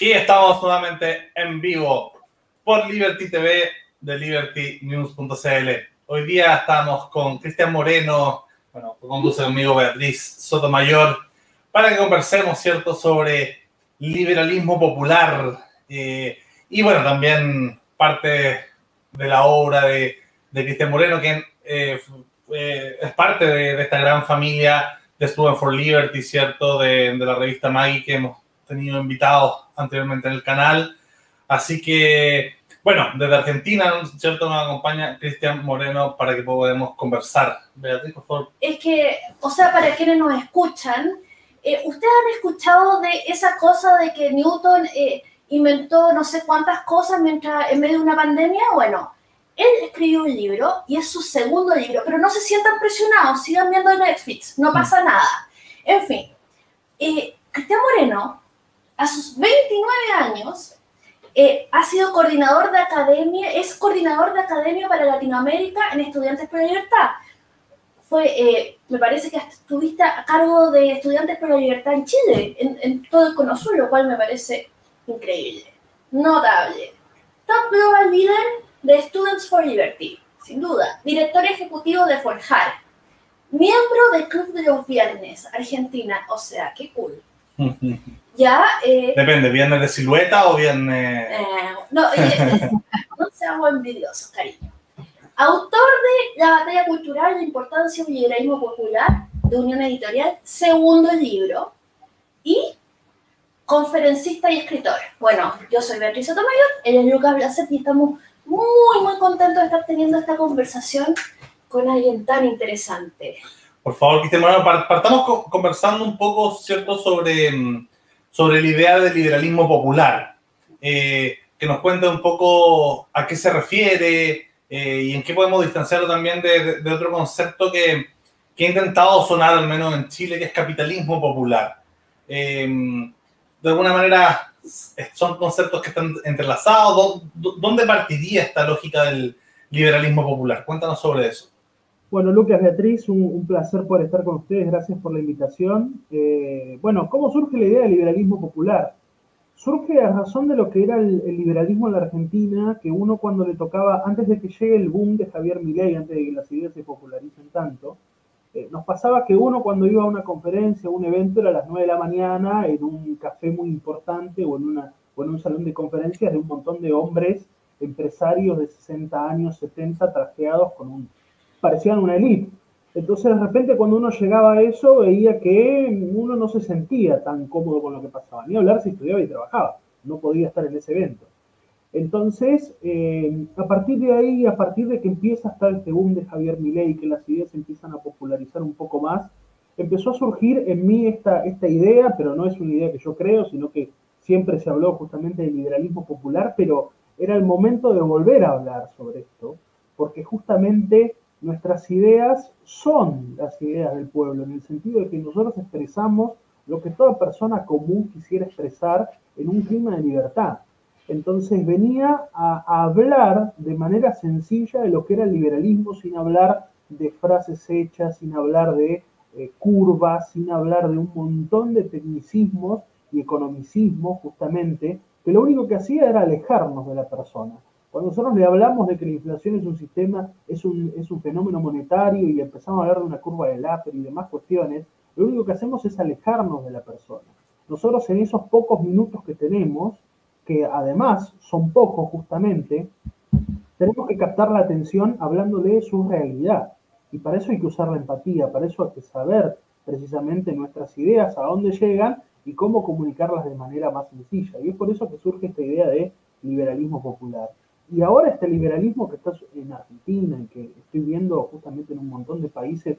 Y estamos nuevamente en vivo por Liberty TV de libertynews.cl. Hoy día estamos con Cristian Moreno, bueno, conduce conmigo Beatriz Sotomayor, para que conversemos, ¿cierto?, sobre liberalismo popular. Eh, y bueno, también parte de la obra de, de Cristian Moreno, que eh, es parte de, de, esta gran familia de Student for Liberty, ¿cierto?, de, de la revista Maggie que hemos tenido invitados anteriormente en el canal. Así que, bueno, desde Argentina, ¿cierto? Nos acompaña Cristian Moreno para que podamos conversar. Beatriz, por favor. Es que, o sea, para quienes nos escuchan, eh, ¿ustedes han escuchado de esa cosa de que Newton eh, inventó no sé cuántas cosas mientras en medio de una pandemia? Bueno, él escribió un libro y es su segundo libro, pero no se sientan presionados, sigan viendo Netflix, no pasa nada. En fin, eh, Cristian Moreno a sus 29 años, eh, ha sido coordinador de academia, es coordinador de academia para Latinoamérica en Estudiantes por la Libertad. Fue, eh, me parece que estuviste a cargo de Estudiantes por la Libertad en Chile, en, en todo el Cono Sur, lo cual me parece increíble, notable. Top Global Leader de Students for Liberty, sin duda. Director ejecutivo de Forjar. Miembro del Club de los Viernes, Argentina. O sea, qué cool. Ya. Eh, Depende, ¿viernes de silueta o viernes.? Eh, no, eh, no seamos envidiosos, cariño. Autor de La batalla cultural, la importancia del liberalismo popular, de Unión Editorial, segundo libro. Y conferencista y escritor. Bueno, yo soy Beatriz Sotomayor, él es Lucas Blaset y estamos muy, muy contentos de estar teniendo esta conversación con alguien tan interesante. Por favor, Cristian partamos conversando un poco, ¿cierto?, sobre mm, sobre la idea del liberalismo popular. Eh, que nos cuente un poco a qué se refiere eh, y en qué podemos distanciarlo también de, otro concepto que, que, he intentado sonar, al menos en Chile, que es capitalismo popular. Eh, de alguna manera, son conceptos que están entrelazados. ¿Dónde partiría esta lógica del liberalismo popular? Cuéntanos sobre eso. Bueno, Lucas, Beatriz, un, placer poder estar con ustedes. Gracias por la invitación. Eh, bueno, ¿cómo surge la idea del liberalismo popular? Surge a razón de lo que era el, el, liberalismo en la Argentina, que uno cuando le tocaba, antes de que llegue el boom de Javier Milei, antes de que las ideas se popularicen tanto, eh, nos pasaba que uno cuando iba a una conferencia, a un evento, era a las 9 de la mañana, en un café muy importante o en, una, o en un salón de conferencias de un montón de hombres, empresarios de 60 años, 70, trajeados con un parecían una élite. Entonces, de repente, cuando uno llegaba a eso, veía que uno no se sentía tan cómodo con lo que pasaba. Ni hablar si estudiaba y trabajaba. No podía estar en ese evento. Entonces, eh, a partir de ahí, a partir de que empieza a estar este boom de Javier Milei, que las ideas empiezan a popularizar un poco más, empezó a surgir en mí esta, esta idea, pero no es una idea que yo creo, sino que siempre se habló justamente del liberalismo popular, pero era el momento de volver a hablar sobre esto, porque justamente nuestras ideas son las ideas del pueblo, en el sentido de que nosotros expresamos lo que toda persona común quisiera expresar en un clima de libertad. Entonces venía a, hablar de manera sencilla de lo que era el liberalismo, sin hablar de frases hechas, sin hablar de eh, curvas, sin hablar de un montón de tecnicismos y economicismos, justamente, que lo único que hacía era alejarnos de la persona. Cuando nosotros le hablamos de que la inflación es un sistema, es un, es un fenómeno monetario y empezamos a hablar de una curva de Laffer y demás cuestiones, lo único que hacemos es alejarnos de la persona. Nosotros en esos pocos minutos que tenemos, que además son pocos justamente, tenemos que captar la atención hablándole de su realidad. Y para eso hay que usar la empatía, para eso hay que saber precisamente nuestras ideas, a dónde llegan y cómo comunicarlas de manera más sencilla. Y es por eso que surge esta idea de liberalismo popular. Y ahora este liberalismo que está en Argentina y que estoy viendo justamente en un montón de países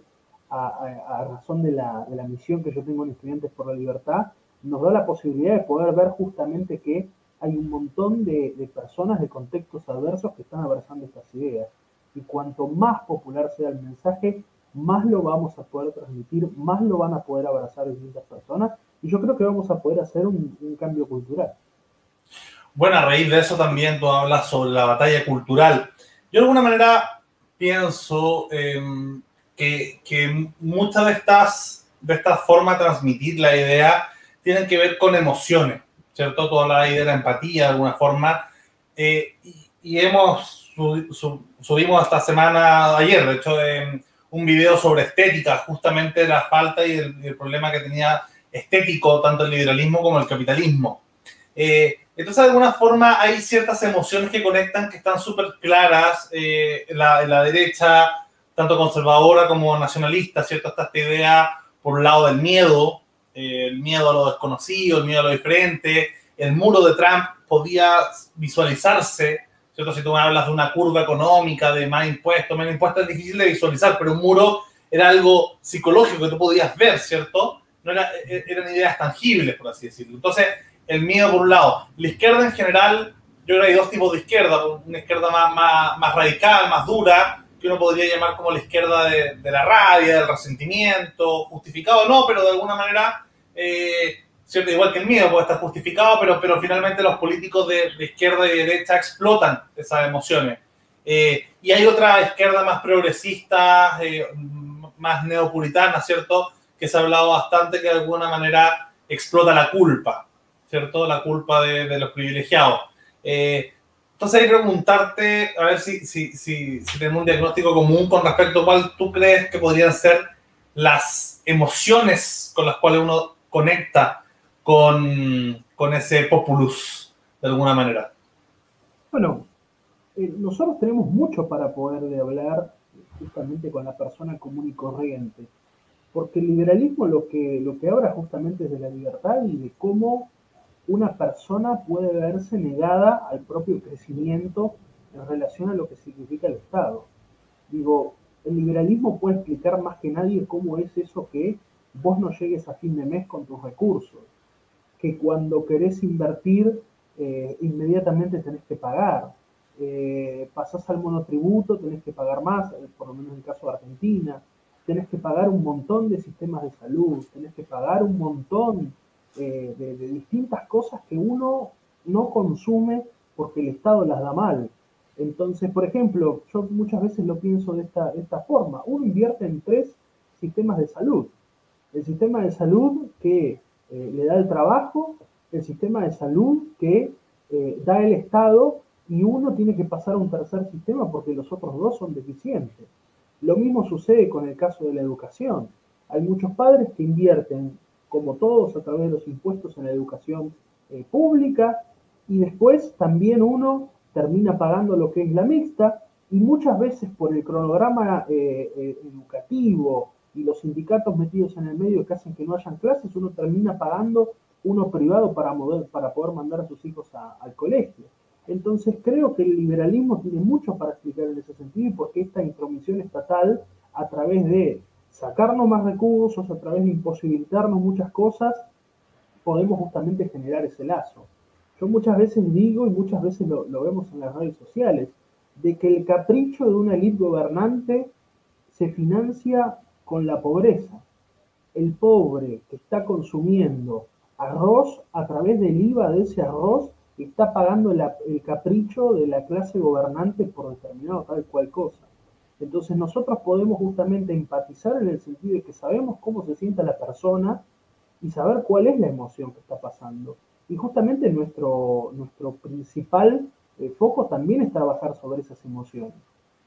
a, razón de la, misión que yo tengo en Estudiantes por la Libertad, nos da la posibilidad de poder ver justamente que hay un montón de, personas de contextos adversos que están abrazando estas ideas. Y cuanto más popular sea el mensaje, más lo vamos a poder transmitir, más lo van a poder abrazar distintas personas. Y yo creo que vamos a poder hacer un cambio cultural. Bueno, a raíz de eso también tú hablas sobre la batalla cultural. Yo de alguna manera pienso eh, que, que, muchas de estas, de esta forma de transmitir la idea tienen que ver con emociones. ¿cierto? Toda la idea de la empatía de alguna forma. Eh, y, hemos, subimos esta semana, ayer, de hecho, un video sobre estética, justamente la falta y el, problema que tenía estético tanto el liberalismo como el capitalismo. Eh, entonces, de alguna forma, hay ciertas emociones que conectan que están súper claras eh, en, la, en, la, derecha, tanto conservadora como nacionalista, ¿cierto? Está esta idea, por un lado, del miedo, eh, el miedo a lo desconocido, el miedo a lo diferente. El muro de Trump podía visualizarse, ¿cierto? Si tú me hablas de una curva económica, de más impuestos, menos impuestos, es difícil de visualizar, pero un muro era algo psicológico que tú podías ver, ¿cierto? No era, e, eran ideas tangibles, por así decirlo. Entonces, el miedo por un lado. La izquierda en general, yo creo que hay dos tipos de izquierda, una izquierda más, más, más radical, más dura, que uno podría llamar como la izquierda de, de, la rabia, del resentimiento, justificado no, pero de alguna manera, eh, cierto, igual que el miedo puede estar justificado, pero, pero finalmente los políticos de, de izquierda y derecha explotan esas emociones. Eh, y hay otra izquierda más progresista, eh, más neopuritana, ¿cierto? Que se ha hablado bastante que de alguna manera explota la culpa. ¿Cierto? La culpa de, de los privilegiados. Eh, entonces hay que preguntarte, a ver si, si, si, tenemos un diagnóstico común con respecto a cuál tú crees que podrían ser las emociones con las cuales uno conecta con, con ese populus, de alguna manera. Bueno, eh, nosotros tenemos mucho para poder hablar justamente con la persona común y corriente, porque el liberalismo lo que, lo que habla justamente es de la libertad y de cómo una persona puede verse negada al propio crecimiento en relación a lo que significa el Estado. Digo, el liberalismo puede explicar más que nadie cómo es eso que vos no llegues a fin de mes con tus recursos, que cuando querés invertir eh, inmediatamente tenés que pagar, eh, pasás al monotributo, tenés que pagar más, eh, por lo menos en el caso de Argentina, tenés que pagar un montón de sistemas de salud, tenés que pagar un montón eh, de, distintas cosas que uno no consume porque el Estado las da mal. Entonces, por ejemplo, yo muchas veces lo pienso de esta, esta forma. Uno invierte en tres sistemas de salud. El sistema de salud que eh, le da el trabajo, el sistema de salud que eh, da el Estado y uno tiene que pasar a un tercer sistema porque los otros dos son deficientes. Lo mismo sucede con el caso de la educación. Hay muchos padres que invierten como todos, a través de los impuestos en la educación eh, pública, y después también uno termina pagando lo que es la mixta, y muchas veces por el cronograma eh, eh, educativo y los sindicatos metidos en el medio que hacen que no hayan clases, uno termina pagando uno privado para, para poder mandar a sus hijos al colegio. Entonces creo que el liberalismo tiene mucho para explicar en ese sentido, porque esta intromisión estatal a través de sacarnos más recursos, a través de imposibilitarnos muchas cosas, podemos justamente generar ese lazo. Yo muchas veces digo, y muchas veces lo, vemos en las redes sociales, de que el capricho de una élite gobernante se financia con la pobreza. El pobre que está consumiendo arroz a través del IVA de ese arroz está pagando el capricho de la clase gobernante por determinado tal cual cosa. Entonces nosotros podemos justamente empatizar en el sentido de que sabemos cómo se siente la persona y saber cuál es la emoción que está pasando. Y justamente nuestro, nuestro principal eh, foco también es trabajar sobre esas emociones,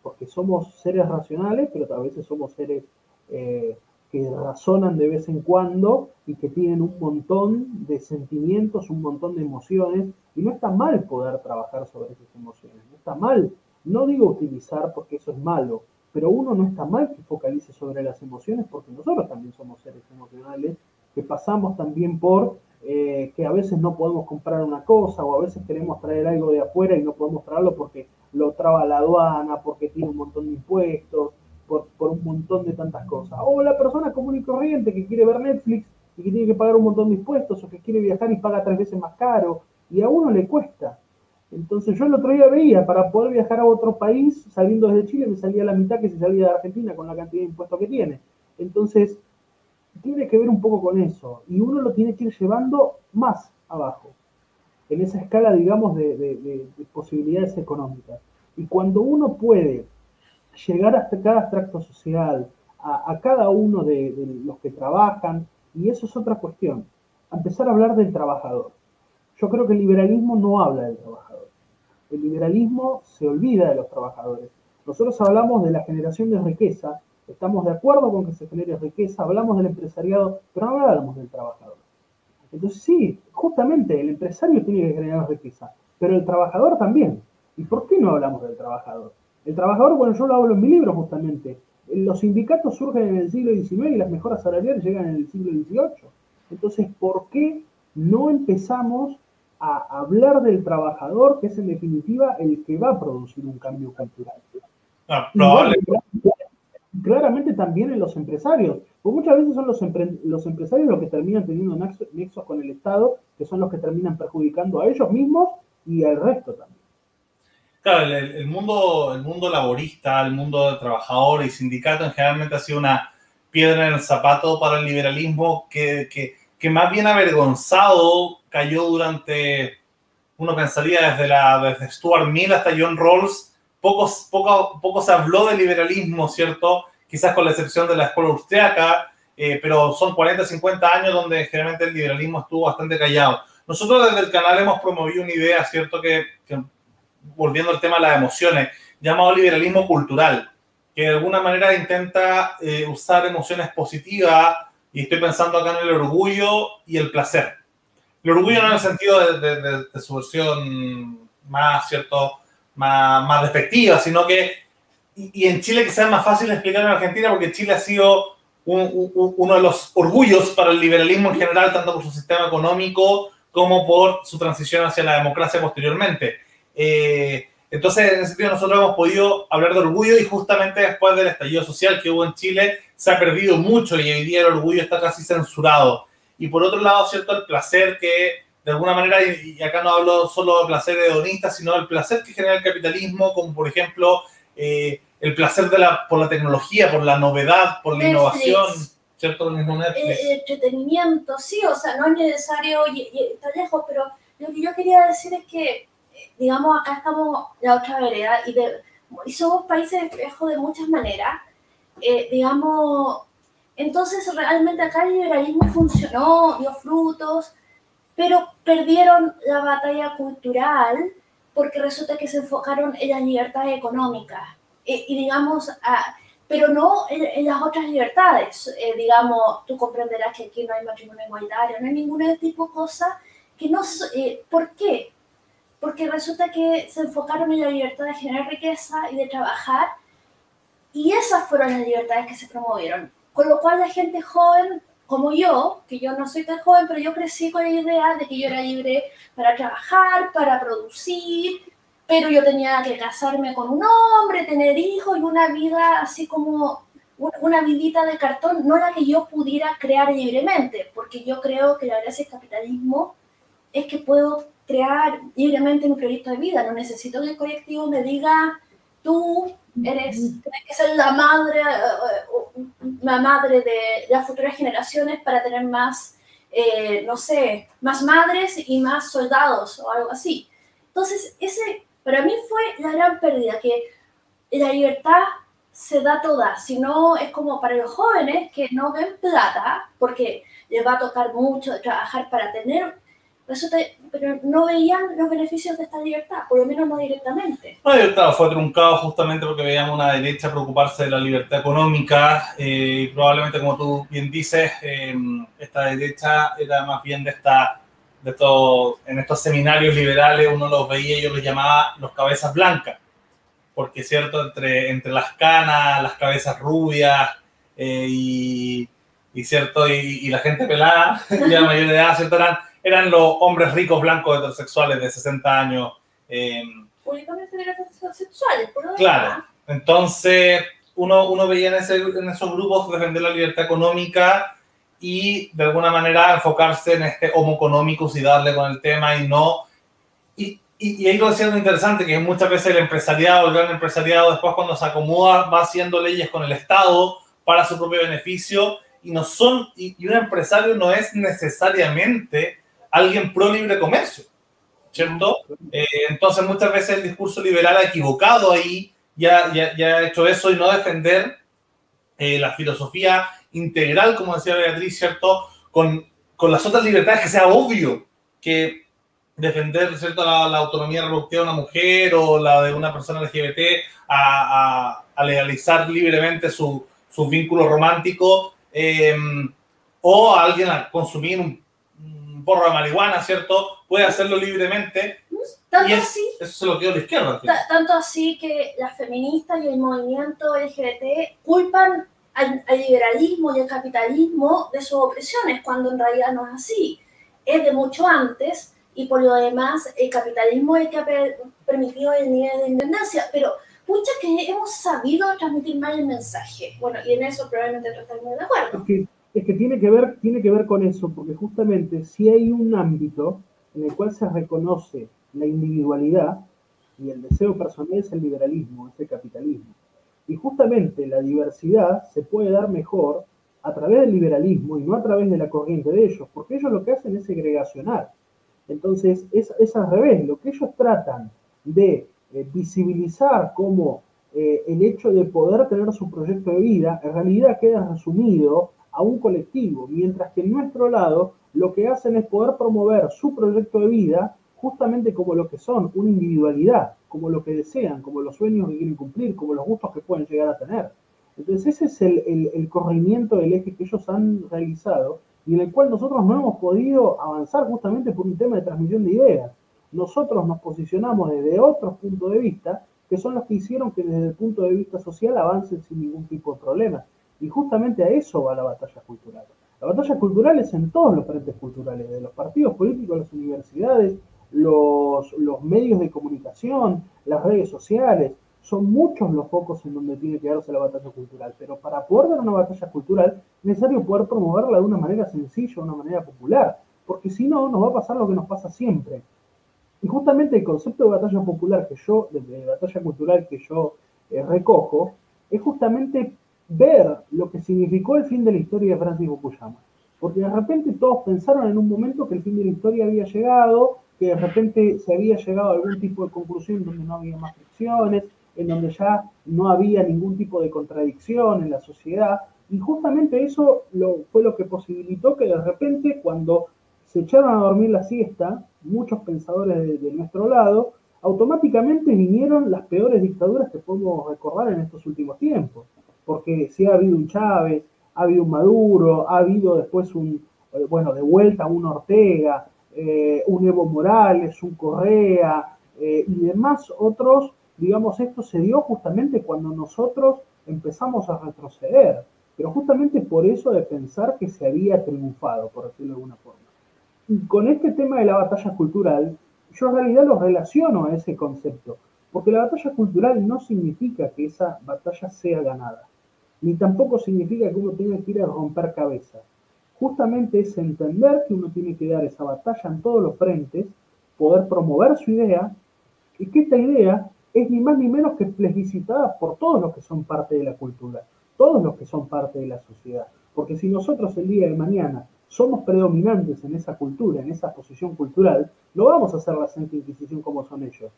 porque somos seres racionales, pero a veces somos seres eh, que razonan de vez en cuando y que tienen un montón de sentimientos, un montón de emociones, y no está mal poder trabajar sobre esas emociones, no está mal no digo utilizar porque eso es malo, pero uno no está mal que focalice sobre las emociones porque nosotros también somos seres emocionales, que pasamos también por eh, que a veces no podemos comprar una cosa o a veces queremos traer algo de afuera y no podemos traerlo porque lo traba la aduana, porque tiene un montón de impuestos, por, por un montón de tantas cosas. O la persona común y corriente que quiere ver Netflix y que tiene que pagar un montón de impuestos o que quiere viajar y paga tres veces más caro y a uno le cuesta. Entonces yo el otro día veía, para poder viajar a otro país, saliendo desde Chile, me salía la mitad que si salía de Argentina con la cantidad de impuestos que tiene. Entonces, tiene que ver un poco con eso. Y uno lo tiene que ir llevando más abajo, en esa escala, digamos, de, posibilidades económicas. Y cuando uno puede llegar hasta cada extracto social, a, cada uno de los que trabajan, y eso es otra cuestión, empezar a hablar del trabajador Yo creo que el liberalismo no habla del trabajador. El liberalismo se olvida de los trabajadores. Nosotros hablamos de la generación de riqueza, estamos de acuerdo con que se genere riqueza, hablamos del empresariado, pero no hablamos del trabajador. Entonces sí, justamente el empresario tiene que generar riqueza, pero el trabajador también. ¿Y por qué no hablamos del trabajador? El trabajador, bueno, yo lo hablo en mi libro justamente. Los sindicatos surgen en el siglo XIX y las mejoras salariales llegan en el siglo XVIII. Entonces, ¿por qué no empezamos a hablar del trabajador, que es en definitiva el que va a producir un cambio cultural? Ah, claramente también en los empresarios, porque muchas veces son los, los empresarios los que terminan teniendo nexos con el Estado, que son los que terminan perjudicando a ellos mismos y al resto también. Claro, el, mundo, el mundo laborista, el mundo de trabajadores y sindicatos generalmente ha sido una piedra en el zapato para el liberalismo que, que, que más bien avergonzado cayó durante, uno pensaría desde, la, desde Stuart Mill hasta John Rawls, poco, poco, poco se habló de liberalismo, ¿cierto? Quizás con la excepción de la escuela austriaca, eh, pero son 40, 50 años donde generalmente el liberalismo estuvo bastante callado. Nosotros desde el canal hemos promovido una idea, ¿cierto? Que, volviendo al tema de las emociones, llamado liberalismo cultural, que de alguna manera intenta eh, usar emociones positivas, y estoy pensando acá en el orgullo y el placer. El orgullo no en el sentido de, de su versión más, ¿cierto? más, más despectiva, sino que, y, en Chile que sea más fácil explicar en Argentina, porque Chile ha sido uno de los orgullos para el liberalismo en general, tanto por su sistema económico como por su transición hacia la democracia posteriormente. Eh, entonces, en ese sentido, nosotros hemos podido hablar de orgullo y justamente después del estallido social que hubo en Chile, se ha perdido mucho y hoy día el orgullo está casi censurado. Y por otro lado, ¿cierto? El placer que de alguna manera, y acá no hablo solo de placer hedonista, sino del placer que genera el capitalismo, como por ejemplo eh, el placer de la, por la tecnología, por la novedad, por la innovación, ¿cierto? El mismo Netflix. entretenimiento, sí, o sea, no es necesario estar lejos, pero lo que yo quería decir es que, digamos, acá estamos la otra vereda y, de, y somos países espejo de muchas maneras. Eh, digamos, entonces realmente acá el liberalismo funcionó, dio frutos, pero perdieron la batalla cultural porque resulta que se enfocaron en las libertades económicas y, digamos, pero no en, las otras libertades. Eh, digamos, tú comprenderás que aquí no hay matrimonio igualitario, no hay ninguna de tipo de cosas que no... Eh, ¿Por qué? Porque resulta que se enfocaron en la libertad de generar riqueza y de trabajar y esas fueron las libertades que se promovieron. Con lo cual la gente joven como yo, que yo no soy tan joven, pero yo crecí con la idea de que yo era libre para trabajar, para producir, pero yo tenía que casarme con un hombre, tener hijos y una vida así como una vidita de cartón, no la que yo pudiera crear libremente, porque yo creo que la gracia del capitalismo es que puedo crear libremente mi proyecto de vida, no necesito que el colectivo me diga, tú eres, tienes que ser la madre, eh, la madre de las futuras generaciones para tener más, eh, no sé, más madres y más soldados o algo así. Entonces, ese para mí fue la gran pérdida, que la libertad se da toda, si no es como para los jóvenes que no ven plata, porque les va a tocar mucho trabajar para tener pero no veían los beneficios de esta libertad, por lo menos no directamente. La libertad fue truncado justamente porque veíamos una derecha preocuparse de la libertad económica eh, y probablemente, como tú bien dices, em, esta derecha era más bien de esta, de todo, en estos seminarios liberales uno los veía y yo los llamaba los cabezas blancas, porque cierto, entre, entre las canas, las cabezas rubias eh, y, y, cierto, y, y, la gente pelada, y la mayoría de edad, cierto, eran eran los hombres ricos blancos heterosexuales de 60 años. Eh, Únicamente heterosexuales, por Claro. Entonces, uno, uno veía en, ese, en esos grupos defender la libertad económica y de alguna manera enfocarse en este homo económico y darle con el tema y no. Y, y, y ahí lo decía interesante, que muchas veces el empresariado, el gran empresariado, después cuando se acomoda, va haciendo leyes con el Estado para su propio beneficio y no son, y, y un empresario no es necesariamente alguien pro libre comercio, ¿cierto? Eh, entonces muchas veces el discurso liberal ha equivocado ahí, ya, ya, ya ha hecho eso y no defender eh, la filosofía integral, como decía Beatriz, ¿cierto? Con, con las otras libertades, que sea obvio que defender ¿cierto? La, autonomía reproductiva de una mujer o la de una persona LGBT a, legalizar libremente su, sus vínculos románticos em, o a alguien a consumir un, porro de marihuana, ¿cierto? Puede hacerlo libremente. Tanto así, eso se lo quedó la izquierda. Tanto así que las feministas y el movimiento LGBT culpan al, al, liberalismo y al capitalismo de sus opresiones, cuando en realidad no es así. Es de mucho antes y por lo demás el capitalismo es el que ha permitido el nivel de independencia, pero muchas que hemos sabido transmitir mal el mensaje. Bueno, y en eso probablemente no estamos de acuerdo. Es que tiene, que ver, tiene que ver con eso, porque justamente si hay un ámbito en el cual se reconoce la individualidad y el deseo personal es el liberalismo, es el capitalismo. Y justamente la diversidad se puede dar mejor a través del liberalismo y no a través de la corriente de ellos, porque ellos lo que hacen es segregacionar. Entonces, es, al revés, lo que ellos tratan de eh, visibilizar como eh, el hecho de poder tener su proyecto de vida en realidad queda resumido a un colectivo, mientras que en nuestro lado lo que hacen es poder promover su proyecto de vida justamente como lo que son, una individualidad, como lo que desean, como los sueños que quieren cumplir, como los gustos que pueden llegar a tener. Entonces ese es el, el corrimiento del eje que ellos han realizado y en el cual nosotros no hemos podido avanzar justamente por un tema de transmisión de ideas. Nosotros nos posicionamos desde otros puntos de vista que son los que hicieron que desde el punto de vista social avancen sin ningún tipo de problema. Y justamente a eso va la batalla cultural. La batalla cultural es en todos los frentes culturales, de los partidos políticos, las universidades, los, los medios de comunicación, las redes sociales, son muchos los focos en donde tiene que darse la batalla cultural, pero para poder dar una batalla cultural es necesario poder promoverla de una manera sencilla, de una manera popular, porque si no, nos va a pasar lo que nos pasa siempre. Y justamente el concepto de batalla popular que yo, de, batalla cultural que yo eh, recojo, es justamente ver lo que significó el fin de la historia de Francis Fukuyama. Porque de repente todos pensaron en un momento que el fin de la historia había llegado, que de repente se había llegado a algún tipo de conclusión donde no había más fricciones, en donde ya no había ningún tipo de contradicción en la sociedad. Y justamente eso lo, fue lo que posibilitó que de repente cuando se echaron a dormir la siesta, muchos pensadores de, nuestro lado, automáticamente vinieron las peores dictaduras que podemos recordar en estos últimos tiempos. Porque si ha habido un Chávez, ha habido un Maduro, ha habido después un, eh, bueno, de vuelta un Ortega, eh, un Evo Morales, un Correa eh, y demás otros digamos, esto se dio justamente cuando nosotros empezamos a retroceder, pero justamente por eso de pensar que se había triunfado, por decirlo de alguna forma. Y con este tema de la batalla cultural, yo en realidad lo relaciono a ese concepto, porque la batalla cultural no significa que esa batalla sea ganada, ni tampoco significa que uno tenga que ir a romper cabezas. Justamente es entender que uno tiene que dar esa batalla en todos los frentes, poder promover su idea, y que esta idea es ni más ni menos que plebiscitada por todos los que son parte de la cultura, todos los que son parte de la sociedad. Porque si nosotros el día de mañana somos predominantes en esa cultura, en esa posición cultural, no vamos a hacer la Santa Inquisición como son ellos,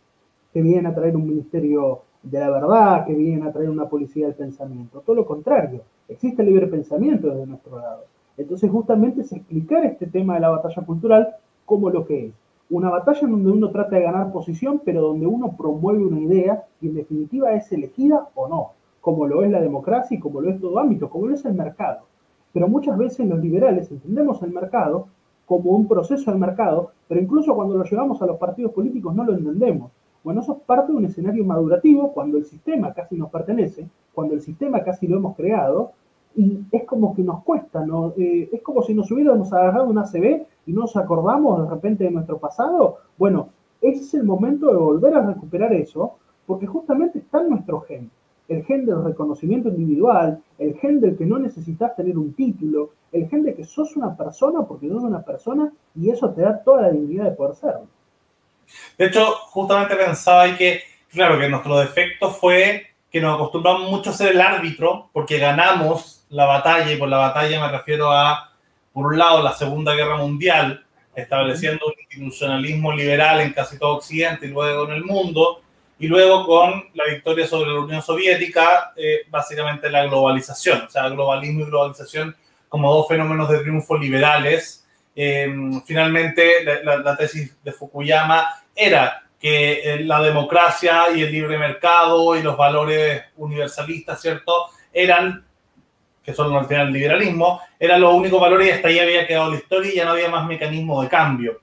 que vienen a traer un ministerio de la verdad, que vienen a traer una policía del pensamiento. Todo lo contrario, existe el libre pensamiento desde nuestro lado. Entonces justamente es explicar este tema de la batalla cultural como lo que es una batalla en donde uno trata de ganar posición, pero donde uno promueve una idea y en definitiva es elegida o no, como lo es la democracia y como lo es todo ámbito, como lo es el mercado. Pero muchas veces los liberales entendemos el mercado como un proceso de mercado, pero incluso cuando lo llevamos a los partidos políticos no lo entendemos. Bueno, eso es parte de un escenario madurativo cuando el sistema casi nos pertenece, cuando el sistema casi lo hemos creado, y es como que nos cuesta, ¿no? Eh, es como si nos hubiéramos agarrado una ACB y no nos acordamos de repente de nuestro pasado. Bueno, ese es el momento de volver a recuperar eso, porque justamente está en nuestro gen. El gen del reconocimiento individual, el gen del que no necesitas tener un título, el gen de que sos una persona porque sos una persona y eso te da toda la dignidad de poder serlo. De hecho, justamente pensaba que, claro, que nuestro defecto fue que nos acostumbramos mucho a ser el árbitro porque ganamos la batalla y por la batalla me refiero a, por un lado, la Segunda Guerra Mundial, estableciendo un institucionalismo liberal en casi todo Occidente y luego en el mundo, y luego con la victoria sobre la Unión Soviética, eh, básicamente la globalización, o sea, globalismo y globalización como dos fenómenos de triunfo liberales em, finalmente la, tesis de Fukuyama era que eh, la democracia y el libre mercado y los valores universalistas, ¿cierto? Eran, que son al final el liberalismo, eran los únicos valores y hasta ahí había quedado la historia y ya no había más mecanismo de cambio.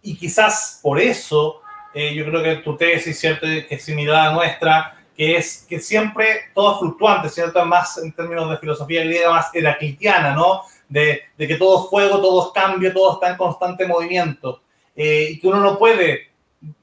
Y quizás por eso, eh, yo creo que tu tesis, ¿cierto? Que es similar a nuestra, que es que siempre todo es fluctuante, ¿cierto? Más en términos de filosofía griega, más heraclitiana, ¿no? De, que todo es fuego, todo es cambio, todo está en constante movimiento. Eh, y que uno no puede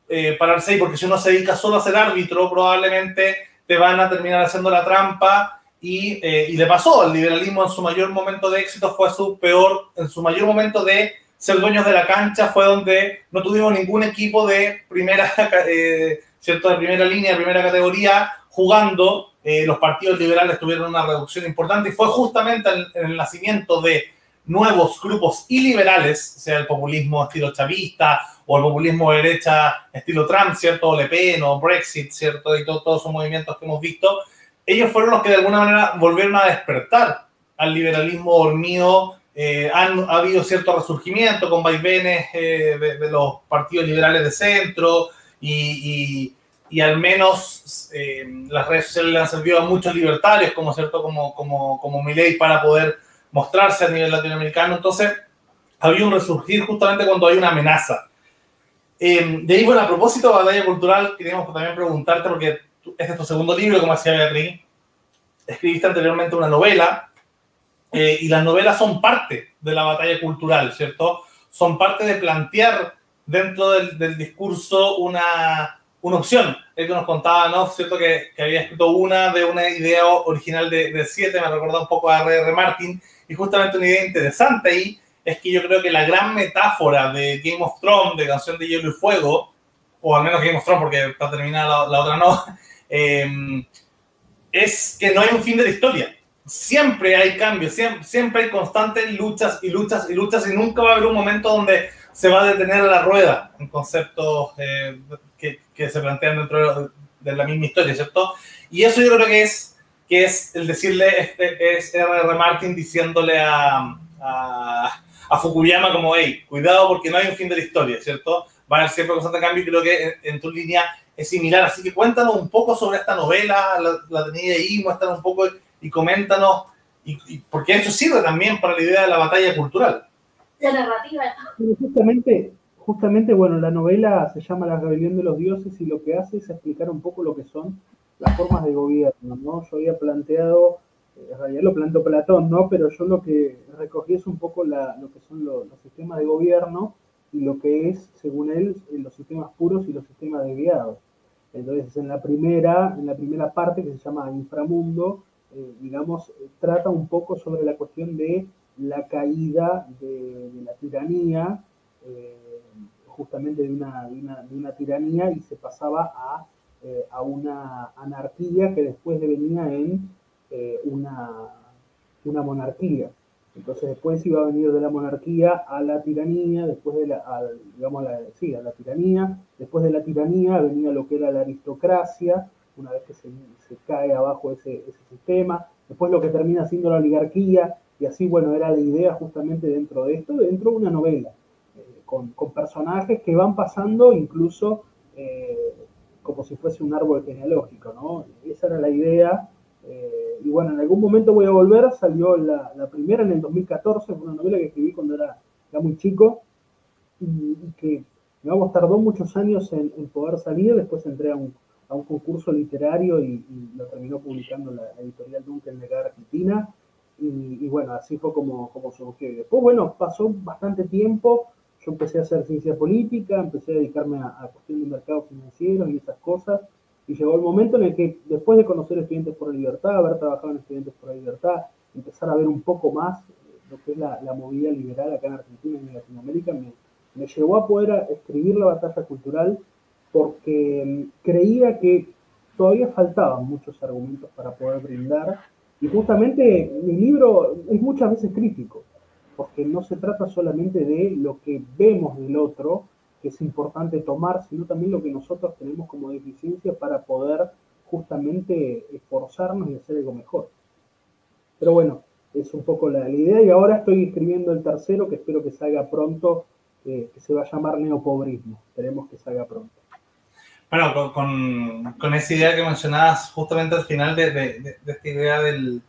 eh, pararse ahí, porque si uno se dedica solo a ser árbitro, probablemente te van a terminar haciendo la trampa. Y, eh, y le pasó, el liberalismo en su mayor momento de éxito fue su peor, en su mayor momento de ser dueños de la cancha fue donde no tuvimos ningún equipo de primera, ¿cierto? de primera línea, de primera categoría, jugando. Eh, los partidos liberales tuvieron una reducción importante y fue justamente en, el nacimiento de nuevos grupos iliberales, sea el populismo estilo chavista o el populismo de derecha estilo Trump, ¿cierto? O Le Pen o Brexit, ¿cierto? Y todos esos movimientos que hemos visto, ellos fueron los que de alguna manera volvieron a despertar al liberalismo dormido. Eh, han, ha habido cierto resurgimiento con vaivenes eh, de, los partidos liberales de centro y, y al menos eh, las redes sociales le han servido a muchos libertarios, como cierto, como, como, como Milei, para poder mostrarse a nivel latinoamericano. Entonces, había un resurgir justamente cuando hay una amenaza. Eh, de ahí, bueno, a propósito de batalla cultural, queríamos también preguntarte, porque este es tu segundo libro, como decía Beatriz, escribiste anteriormente una novela, eh, y las novelas son parte de la batalla cultural, ¿cierto? Son parte de plantear dentro del, del discurso una, una opción. Él que nos contaba, ¿no? Cierto que, que, había escrito una de una idea original de, de siete, me recordado un poco a R.R. Martin, y justamente una idea interesante ahí es que yo creo que la gran metáfora de Game of Thrones, de Canción de Hielo y Fuego, o al menos Game of Thrones, porque está terminada la, otra no, eh, es que no hay un fin de la historia. Siempre hay cambios, siempre, siempre hay constantes luchas y luchas y luchas, y nunca va a haber un momento donde se va a detener la rueda en conceptos eh, que, se plantean dentro de la misma historia, ¿cierto? Y eso yo creo que es, que es el decirle, este, es R.R. Martin diciéndole a, a, a, Fukuyama como, hey, cuidado porque no hay un fin de la historia, ¿cierto? Va a haber siempre constante cambio y creo que en, en, tu línea es similar. Así que cuéntanos un poco sobre esta novela, la, la tenía ahí, muéstranos un poco y coméntanos, y, y, porque eso sirve también para la idea de la batalla cultural la narrativa. Justamente, justamente, bueno, la novela se llama La rebelión de los dioses y lo que hace es explicar un poco lo que son las formas de gobierno, ¿no? Yo había planteado, en realidad lo planteó Platón, ¿no? Pero yo lo que recogí es un poco lo que son los, sistemas de gobierno y lo que es, según él, los sistemas puros y los sistemas desviados. Entonces, en la primera, en la primera parte que se llama Inframundo, eh, digamos, trata un poco sobre la cuestión de la caída de, la tiranía, eh, justamente de una, de, una, de una, tiranía, y se pasaba a, eh, a, una anarquía que después devenía en eh, una, una, monarquía. Entonces después iba a venir de la monarquía a la tiranía, después de la, a, digamos, la, sí, a la tiranía, después de la tiranía venía lo que era la aristocracia, una vez que se, se cae abajo ese, ese sistema, después lo que termina siendo la oligarquía, y así, bueno, era la idea justamente dentro de esto, dentro de una novela, con, con, personajes que van pasando incluso eh, como si fuese un árbol genealógico, ¿no? Esa era la idea. Eh, y bueno, en algún momento voy a volver, salió la, la, primera en el 2014, fue una novela que escribí cuando era, era muy chico y, y que, digamos, tardó muchos años en, en, poder salir, después entré a un, a un concurso literario y, y, lo terminó publicando la, la editorial Duncan de Argentina y, y, bueno, así fue como, como surgió. Y después, bueno, pasó bastante tiempo, yo empecé a hacer ciencia política, empecé a dedicarme a, a cuestiones de mercados financieros y esas cosas, y llegó el momento en el que después de conocer Estudiantes por la Libertad, haber trabajado en Estudiantes por la Libertad, empezar a ver un poco más lo que es la, la movida liberal acá en Argentina y en Latinoamérica, me, me llevó a poder escribir la batalla cultural porque mm, creía que todavía faltaban muchos argumentos para poder brindar y justamente mi libro es muchas veces crítico, porque no se trata solamente de lo que vemos del otro, que es importante tomar, sino también lo que nosotros tenemos como deficiencia para poder justamente esforzarnos y hacer algo mejor. Pero bueno, es un poco la, idea y ahora estoy escribiendo el tercero que espero que salga pronto, que se va a llamar neopobrismo. Esperemos que salga pronto. Bueno, con, con, esa idea que mencionabas justamente al final de, de, esta idea del,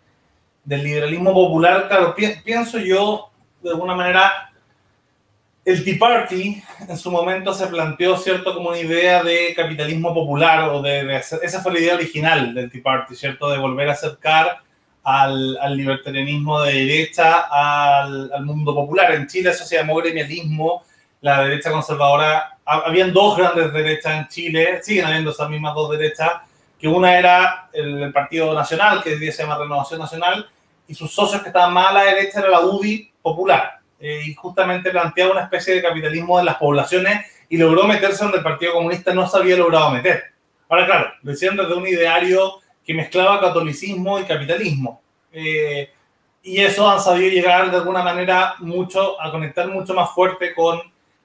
del, liberalismo popular, claro, pienso yo, de alguna manera, el Tea Party en su momento se planteó, ¿cierto?, como una idea de capitalismo popular, o de, esa fue la idea original del Tea Party, ¿cierto?, de volver a acercar al, al libertarianismo de derecha al, al, mundo popular. En Chile eso se llamó gremialismo, la derecha conservadora habían dos grandes derechas en Chile, siguen habiendo esas mismas dos derechas, que una era el, Partido Nacional, que hoy día se llama Renovación Nacional, y sus socios que estaban más a la derecha era la UDI Popular, eh, y justamente planteaba una especie de capitalismo de las poblaciones y logró meterse donde el Partido Comunista no se había logrado meter. Ahora, claro, lo hicieron desde un ideario que mezclaba catolicismo y capitalismo. Eh, y eso han sabido llegar de alguna manera mucho, a conectar mucho más fuerte con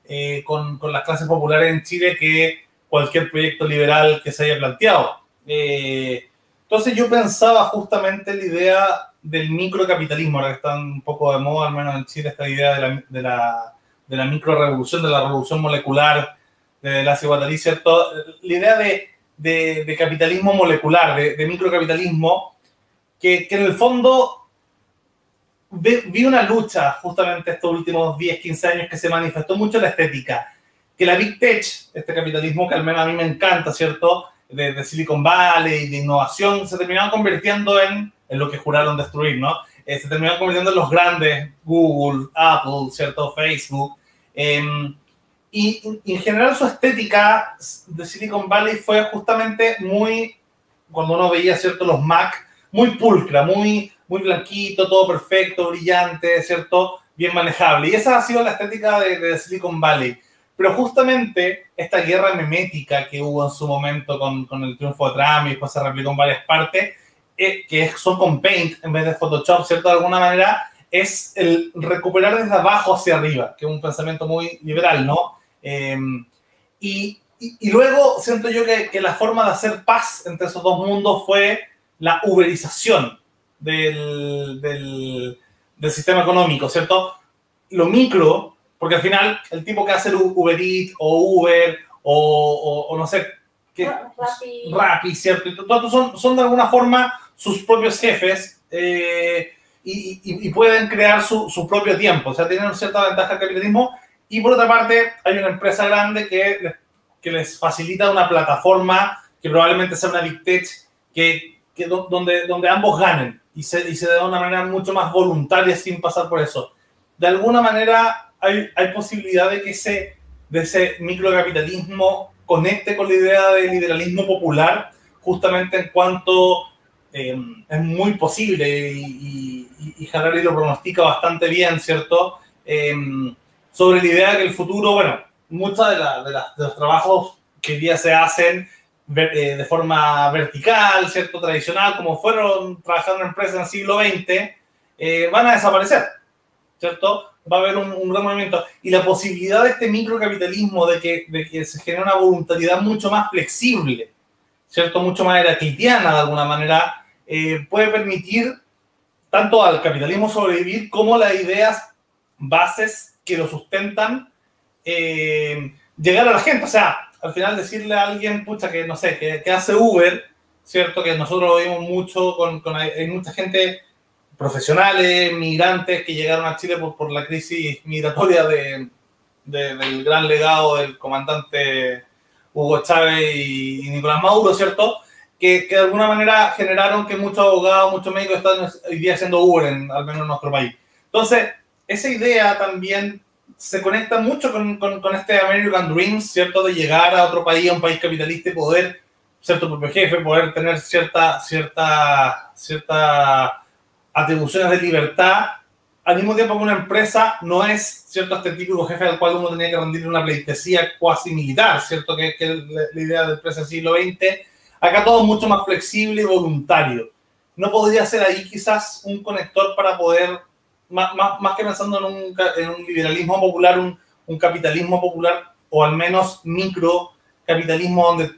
eh, con, con, las clases populares en Chile que cualquier proyecto liberal que se haya planteado. Eh, entonces yo pensaba justamente la idea del microcapitalismo, ahora que está un poco de moda, al menos en Chile, esta idea de la, de la, de la microrevolución, de la revolución molecular, de la ciguatari, ¿cierto? La idea de, de, capitalismo molecular, de, de microcapitalismo, que, que en el fondo vi, una lucha justamente estos últimos 10, 15 años que se manifestó mucho en la estética. Que la Big Tech, este capitalismo que al menos a mí me encanta, ¿cierto? De, Silicon Valley, de innovación, se terminaron convirtiendo en, en lo que juraron destruir, ¿no? Eh, se terminaron convirtiendo en los grandes, Google, Apple, ¿cierto? Facebook. Em, y, y, en general su estética de Silicon Valley fue justamente muy, cuando uno veía, ¿cierto? Los Mac, muy pulcra, muy muy blanquito, todo perfecto, brillante, ¿cierto? Bien manejable. Y esa ha sido la estética de, Silicon Valley. Pero justamente esta guerra memética que hubo en su momento con, con el triunfo de Trump y después se replicó en varias partes, eh, que son con Paint en vez de Photoshop, ¿cierto? De alguna manera, es el recuperar desde abajo hacia arriba, que es un pensamiento muy liberal, ¿no? Em, y, y, luego siento yo que, que, la forma de hacer paz entre esos dos mundos fue la uberización, del, del, sistema económico, ¿cierto? Lo micro, porque al final el tipo que hace Uber Eats o Uber o, o, no sé, qué, Rappi, ¿cierto? Todos son, son de alguna forma sus propios jefes eh, y, y, pueden crear su, su, propio tiempo, o sea, tienen cierta ventaja el capitalismo. Y por otra parte, hay una empresa grande que, que les facilita una plataforma que probablemente sea una Big Tech que, que donde, donde ambos ganen y se, y se de una manera mucho más voluntaria sin pasar por eso. De alguna manera hay, hay posibilidad de que ese, de ese microcapitalismo conecte con la idea del liberalismo popular, justamente en cuanto eh, es muy posible y, y, y, Harari lo pronostica bastante bien, ¿cierto? Eh, sobre la idea de que el futuro, bueno, muchos de, la, de, de, los trabajos que hoy día se hacen eh, de forma vertical, ¿cierto? Tradicional, como fueron trabajando en empresas en el siglo XX, eh, van a desaparecer, ¿cierto? Va a haber un, un, gran movimiento. Y la posibilidad de este microcapitalismo, de que, de que se genere una voluntariedad mucho más flexible, ¿cierto? Mucho más heraclitiana de alguna manera, eh, puede permitir tanto al capitalismo sobrevivir como las ideas bases que lo sustentan eh, llegar a la gente. O sea, al final decirle a alguien, pucha, que no sé, que, que hace Uber, ¿cierto? Que nosotros lo vimos mucho, con, con hay, mucha gente, profesionales, migrantes que llegaron a Chile por, por la crisis migratoria de, de, del gran legado del comandante Hugo Chávez y, y Nicolás Maduro, ¿cierto? Que, que, de alguna manera generaron que muchos abogados, muchos médicos están hoy día haciendo Uber, en, al menos en nuestro país. Entonces, esa idea también se conecta mucho con, con, con, este American Dream, ¿cierto? De llegar a otro país, a un país capitalista y poder ser tu propio jefe, poder tener cierta, cierta, cierta atribuciones de libertad. Al mismo tiempo que una empresa no es, ¿cierto? Este típico jefe al cual uno tenía que rendir una pleitesía cuasi militar, ¿cierto? Que, la, la idea de empresa del siglo XX. Acá todo es mucho más flexible y voluntario. No podría ser ahí quizás un conector para poder más, más, más que pensando en un, en un liberalismo popular, un, un, capitalismo popular, o al menos microcapitalismo donde,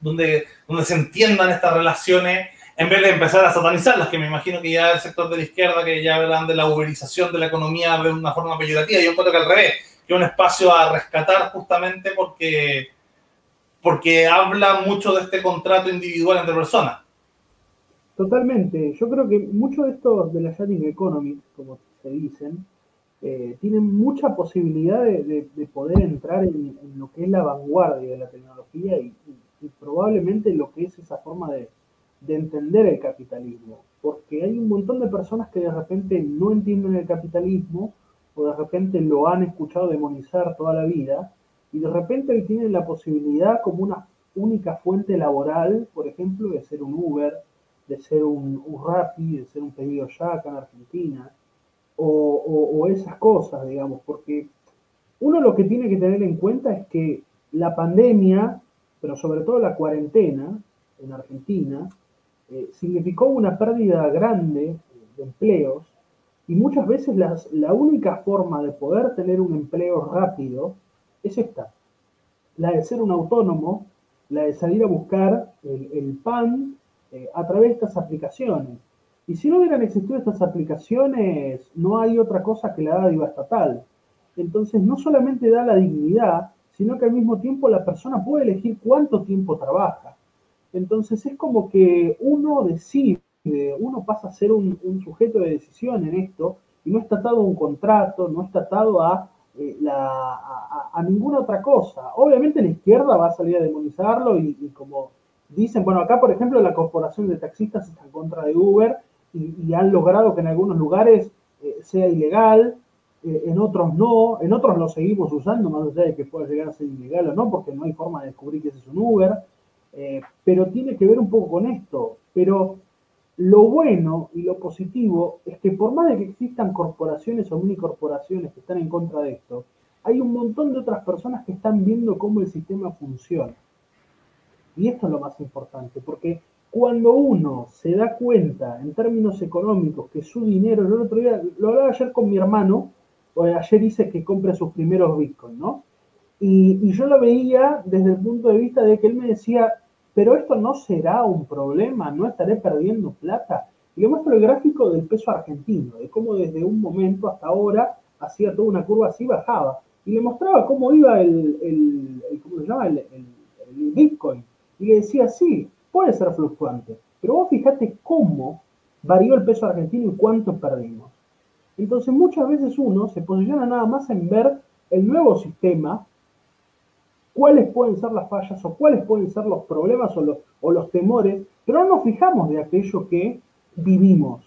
donde, donde se entiendan estas relaciones en vez de empezar a satanizarlas, que me imagino que ya el sector de la izquierda, que ya hablan de la uberización de la economía de una forma peyorativa, yo encuentro que al revés, que es un espacio a rescatar justamente porque, porque habla mucho de este contrato individual entre personas. Totalmente. Yo creo que muchos de estos de la Sharing Economy, como se dicen, eh, tienen mucha posibilidad de, poder entrar en, lo que es la vanguardia de la tecnología y, probablemente lo que es esa forma de, entender el capitalismo. Porque hay un montón de personas que de repente no entienden el capitalismo o de repente lo han escuchado demonizar toda la vida y de repente tienen la posibilidad como una única fuente laboral, por ejemplo, de ser un Uber, de ser un, un Rappi, de ser un pedido ya acá en Argentina o, esas cosas, digamos, porque uno lo que tiene que tener en cuenta es que la pandemia, pero sobre todo la cuarentena en Argentina, eh, significó una pérdida grande de empleos y muchas veces la única forma de poder tener un empleo rápido es esta, la de ser un autónomo, la de salir a buscar el, pan eh, a través de estas aplicaciones. Y si no hubieran existido estas aplicaciones, no hay otra cosa que la dádiva estatal. Entonces, no solamente da la dignidad, sino que al mismo tiempo la persona puede elegir cuánto tiempo trabaja. Entonces, es como que uno decide, uno pasa a ser un, sujeto de decisión en esto y no está atado a un contrato, no está atado a, eh, a, ninguna otra cosa. Obviamente la izquierda va a salir a demonizarlo y, como dicen, bueno, acá por ejemplo la corporación de taxistas está en contra de Uber y, han logrado que en algunos lugares eh, sea ilegal, eh, en otros no, en otros lo seguimos usando, más allá de que pueda llegar a ser ilegal o no, porque no hay forma de descubrir que ese es un Uber, pero tiene que ver un poco con esto. Pero lo bueno y lo positivo es que por más de que existan corporaciones o mini corporaciones que están en contra de esto, hay un montón de otras personas que están viendo cómo el sistema funciona. Y esto es lo más importante, porque cuando uno se da cuenta en términos económicos que su dinero, el otro día, lo hablaba ayer con mi hermano, ayer dice que compre sus primeros bitcoins, ¿no? Y, yo lo veía desde el punto de vista de que él me decía, pero esto no será un problema, no estaré perdiendo plata. Y le muestro el gráfico del peso argentino, de cómo desde un momento hasta ahora hacía toda una curva así, bajaba. Y le mostraba cómo iba el, el, ¿cómo se llama? el, el Bitcoin. Y le decía, sí, puede ser fluctuante, pero vos fíjate cómo varió el peso argentino y cuánto perdimos. Entonces muchas veces uno se posiciona nada más en ver el nuevo sistema, cuáles pueden ser las fallas o cuáles pueden ser los problemas o los, o los temores, pero no nos fijamos de aquello que vivimos.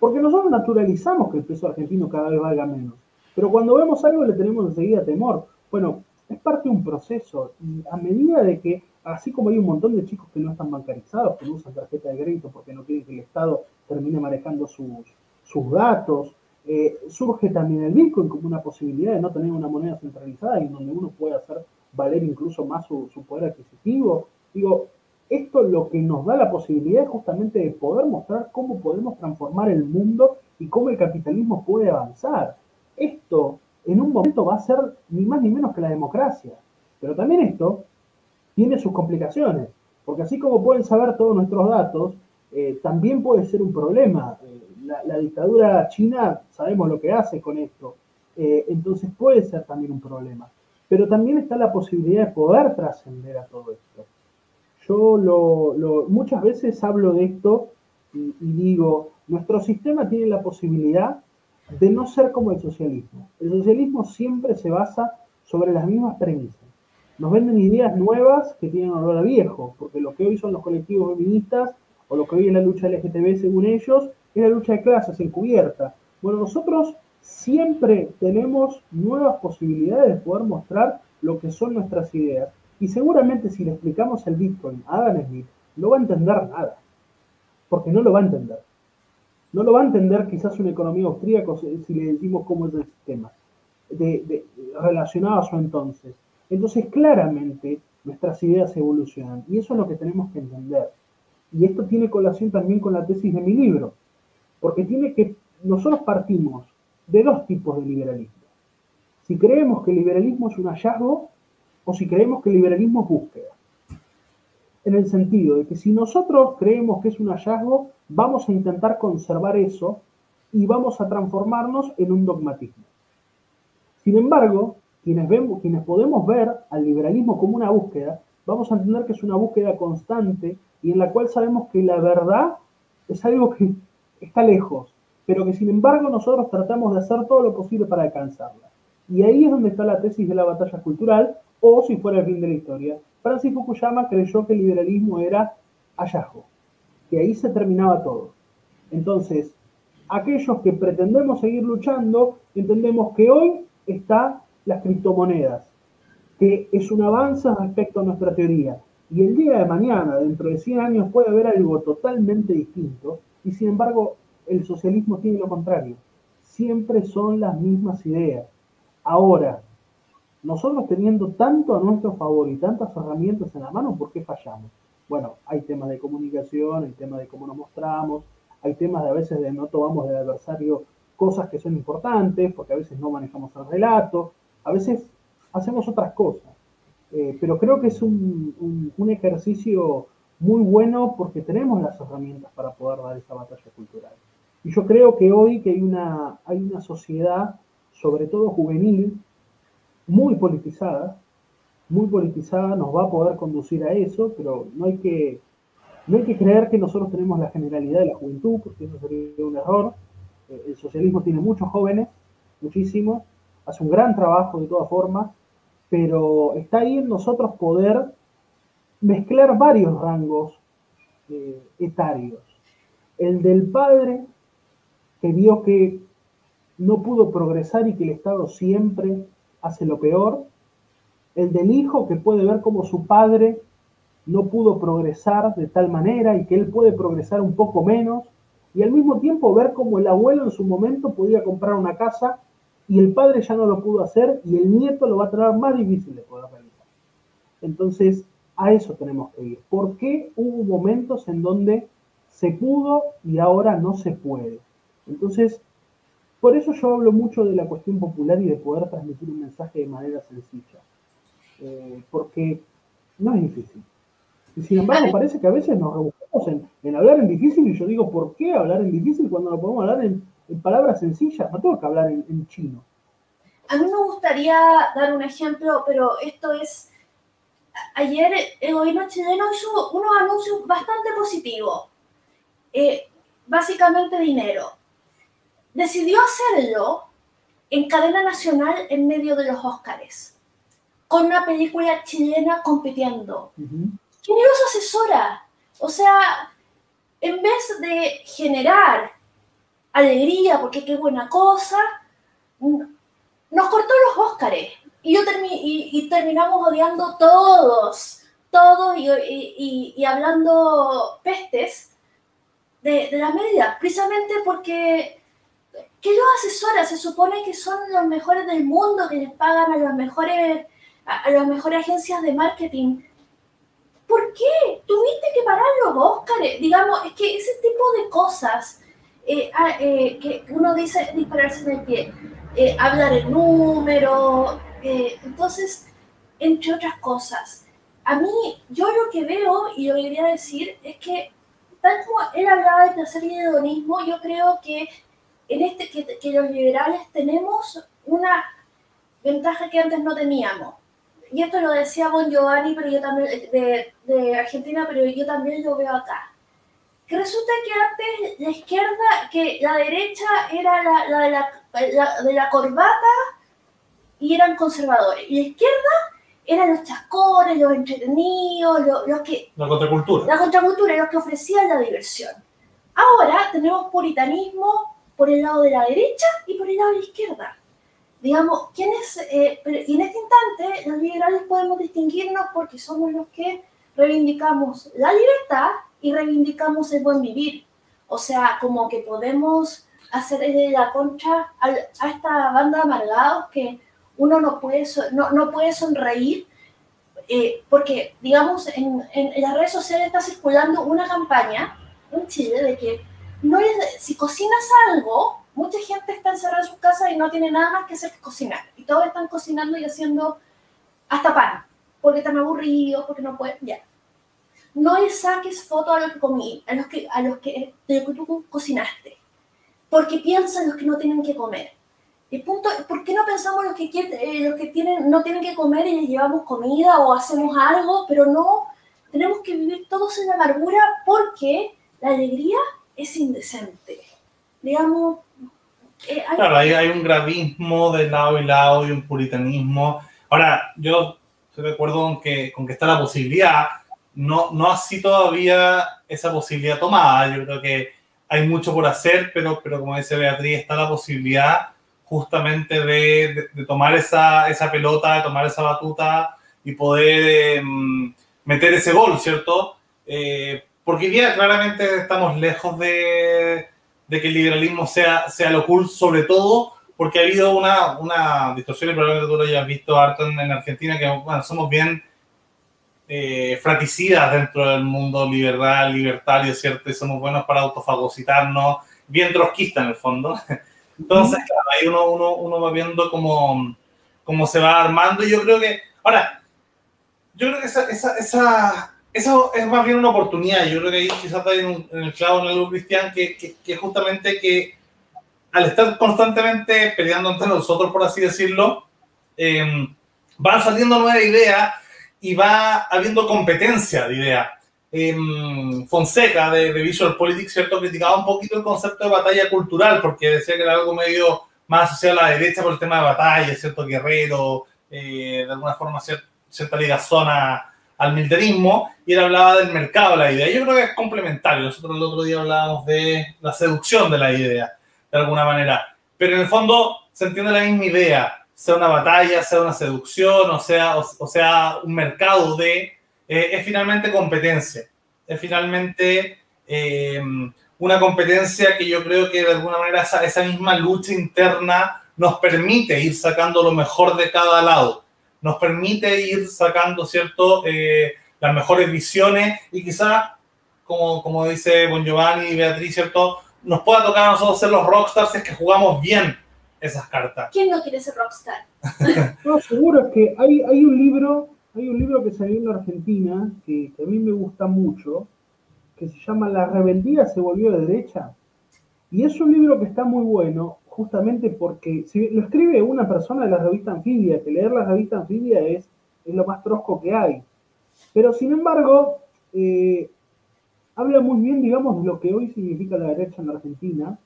Porque nosotros naturalizamos que el peso argentino cada vez valga menos. Pero cuando vemos algo le tenemos enseguida temor. Bueno, es parte de un proceso y a medida de que así como hay un montón de chicos que no están bancarizados, que no usan tarjeta de crédito porque no quieren que el Estado termine manejando sus, sus datos, eh, surge también el Bitcoin como una posibilidad de no tener una moneda centralizada y donde uno puede hacer valer incluso más su, poder adquisitivo. Digo, esto lo que nos da la posibilidad justamente de poder mostrar cómo podemos transformar el mundo y cómo el capitalismo puede avanzar. Esto en un momento va a ser ni más ni menos que la democracia. Pero también esto tiene sus complicaciones, porque así como pueden saber todos nuestros datos, eh, también puede ser un problema. Eh, la, dictadura china sabemos lo que hace con esto, eh, entonces puede ser también un problema. Pero también está la posibilidad de poder trascender a todo esto. Yo lo, muchas veces hablo de esto y, digo, nuestro sistema tiene la posibilidad de no ser como el socialismo. El socialismo siempre se basa sobre las mismas premisas nos venden ideas nuevas que tienen olor a viejo, porque lo que hoy son los colectivos feministas o lo que hoy es la lucha LGTB según ellos, es la lucha de clases encubierta. Bueno, nosotros siempre tenemos nuevas posibilidades de poder mostrar lo que son nuestras ideas. Y seguramente si le explicamos el Bitcoin a Adam Smith, no va a entender nada, porque no lo va a entender. No lo va a entender quizás una economía austríaca si le decimos cómo es el sistema, de, relacionado a su entonces. Entonces, claramente, nuestras ideas evolucionan y eso es lo que tenemos que entender. Y esto tiene colación también con la tesis de mi libro, porque tiene que, nosotros partimos de dos tipos de liberalismo. Si creemos que el liberalismo es un hallazgo o si creemos que el liberalismo es búsqueda. en el sentido de que si nosotros creemos que es un hallazgo, vamos a intentar conservar eso y vamos a transformarnos en un dogmatismo. Sin embargo, quienes, vemos, quienes podemos ver al liberalismo como una búsqueda, vamos a entender que es una búsqueda constante y en la cual sabemos que la verdad es algo que está lejos, pero que sin embargo nosotros tratamos de hacer todo lo posible para alcanzarla. Y ahí es donde está la tesis de la batalla cultural, o si fuera el fin de la historia. Francis Fukuyama creyó que el liberalismo era hallazgo, que ahí se terminaba todo. Entonces, aquellos que pretendemos seguir luchando, entendemos que hoy está las criptomonedas, que es un avance respecto a nuestra teoría. Y el día de mañana, dentro de 100 años, puede haber algo totalmente distinto. Y sin embargo, el socialismo tiene lo contrario. Siempre son las mismas ideas. Ahora, nosotros teniendo tanto a nuestro favor y tantas herramientas en la mano, ¿por qué fallamos? Bueno, hay temas de comunicación, hay temas de cómo nos mostramos, hay temas de a veces de no tomamos del adversario cosas que son importantes, porque a veces no manejamos el relato, a veces hacemos otras cosas. Eh, pero creo que es un, un, ejercicio muy bueno porque tenemos las herramientas para poder dar esa batalla cultural. Y yo creo que hoy que hay una, hay una sociedad, sobre todo juvenil, muy politizada, muy politizada, nos va a poder conducir a eso, pero no hay que, no hay que creer que nosotros tenemos la generalidad de la juventud, porque eso sería un error. Eh, el socialismo tiene muchos jóvenes, muchísimos, hace un gran trabajo de todas formas, pero está ahí en nosotros poder mezclar varios rangos eh, etarios. El del padre, que vio que no pudo progresar y que el Estado siempre hace lo peor. El del hijo, que puede ver cómo su padre no pudo progresar de tal manera y que él puede progresar un poco menos. Y al mismo tiempo ver cómo el abuelo en su momento podía comprar una casa y el padre ya no lo pudo hacer y el nieto lo va a tener más difícil de poder realizar. Entonces, a eso tenemos que ir. ¿Por qué hubo momentos en donde se pudo y ahora no se puede? Entonces, por eso yo hablo mucho de la cuestión popular y de poder transmitir un mensaje de manera sencilla. Eh, porque no es difícil. Y sin embargo, parece que a veces nos rebuscamos en, hablar en difícil y yo digo, ¿por qué hablar en difícil cuando no podemos hablar en, en palabras sencillas, no tengo que hablar en, chino. A mí me gustaría dar un ejemplo, pero esto es, ayer el gobierno chileno hizo unos anuncios bastante positivos, eh, básicamente dinero. Decidió hacerlo en cadena nacional en medio de los Óscares, con una película chilena compitiendo. ¿Quién era su asesora? O sea, en vez de generar alegría, porque qué buena cosa. Nos cortó los Óscares y, yo y, terminamos odiando todos, todos y, y hablando pestes de, de, la media, precisamente porque que los asesoras se supone que son los mejores del mundo, que les pagan a los mejores a, las mejores agencias de marketing. ¿Por qué? Tuviste que parar los Óscares. Digamos, es que ese tipo de cosas eh, ah, eh, que uno dice dispararse en el pie, eh, hablar en número, entonces, entre otras cosas. A mí, yo lo que veo y lo que quería decir es que, tal como él hablaba de placer y hedonismo, yo creo que en este que, que los liberales tenemos una ventaja que antes no teníamos. Y esto lo decía Bon Giovanni pero yo también, de, de Argentina, pero yo también lo veo acá resulta que antes la izquierda, que la derecha era la, de, la, de la corbata y eran conservadores. Y la izquierda eran los chascones, los entretenidos, los, que... La contracultura. La contracultura, los que ofrecían la diversión. Ahora tenemos puritanismo por el lado de la derecha y por el lado de la izquierda. Digamos, ¿quiénes? Eh, y en este instante los liberales podemos distinguirnos porque somos los que reivindicamos la libertad y reivindicamos el buen vivir. O sea, como que podemos hacer la concha a, esta banda de amargados que uno no puede, no, no puede sonreír eh, porque, digamos, en, en, las redes sociales está circulando una campaña en Chile de que no es, si cocinas algo, mucha gente está encerrada en su casa y no tiene nada más que hacer que cocinar. Y todos están cocinando y haciendo hasta pan, porque están aburridos, porque no pueden, ya. no le saques fotos a los que comí, a los que, a los que, tú cocinaste, porque piensan los que no tienen que comer. Y punto, ¿por qué no pensamos los que, eh, los que tienen, no tienen que comer y les llevamos comida o hacemos algo, pero no tenemos que vivir todos en la amargura porque la alegría es indecente? Digamos, eh, Claro, hay, hay, un gravismo de lado y lado y un puritanismo. Ahora, yo estoy de acuerdo con que, con que está la posibilidad, no, no así todavía esa posibilidad tomada. Yo creo que hay mucho por hacer, pero, pero como dice Beatriz, está la posibilidad justamente de, de, tomar esa, esa, pelota, de tomar esa batuta y poder em, meter ese gol, ¿cierto? Eh, porque ya claramente estamos lejos de, de que el liberalismo sea, sea lo cool, sobre todo porque ha habido una, una distorsión, y probablemente tú lo hayas visto harto en, en Argentina, que bueno, somos bien eh, fraticidas dentro del mundo liberal, libertario, ¿cierto? Y somos buenos para autofagocitarnos, bien trotskista en el fondo. Entonces, claro, ahí uno, uno, uno va viendo cómo, cómo se va armando y yo creo que, ahora, yo creo que esa, esa, esa, eso es más bien una oportunidad. Yo creo que ahí quizás está en, en el clavo en algo cristiano que, que, que, justamente que al estar constantemente peleando entre nosotros, por así decirlo, eh, van saliendo nuevas ideas y va habiendo competencia de ideas. Eh, Fonseca de, de, Visual Politics, ¿cierto? Criticaba un poquito el concepto de batalla cultural porque decía que era algo medio más asociado a la derecha por el tema de batalla, ¿cierto? Guerrero, eh, de alguna forma cierta, cierta ligazón a, al militarismo, y él hablaba del mercado de la idea. Yo creo que es complementario. Nosotros el otro día hablábamos de la seducción de la idea, de alguna manera. Pero en el fondo se entiende la misma idea, sea una batalla, sea una seducción, o sea, o, sea un mercado de... Eh, es finalmente competencia. Es finalmente eh, una competencia que yo creo que de alguna manera esa misma lucha interna nos permite ir sacando lo mejor de cada lado nos permite ir sacando, ¿cierto?, eh, las mejores visiones y quizá, como, como dice Bon Giovanni y Beatriz, ¿cierto?, nos pueda tocar a nosotros ser los rockstars es que jugamos bien esas cartas. ¿Quién no quiere ser rockstar? no, seguro es que hay, hay un libro, hay un libro que salió en Argentina que, que a mí me gusta mucho, que se llama La rebeldía se volvió de derecha. Y es un libro que está muy bueno, justamente porque si lo escribe una persona de la revista Anfibia, que leer la revista Anfibia es, es lo más trosco que hay. Pero sin embargo, eh, habla muy bien, digamos, de lo que hoy significa la derecha en la Argentina.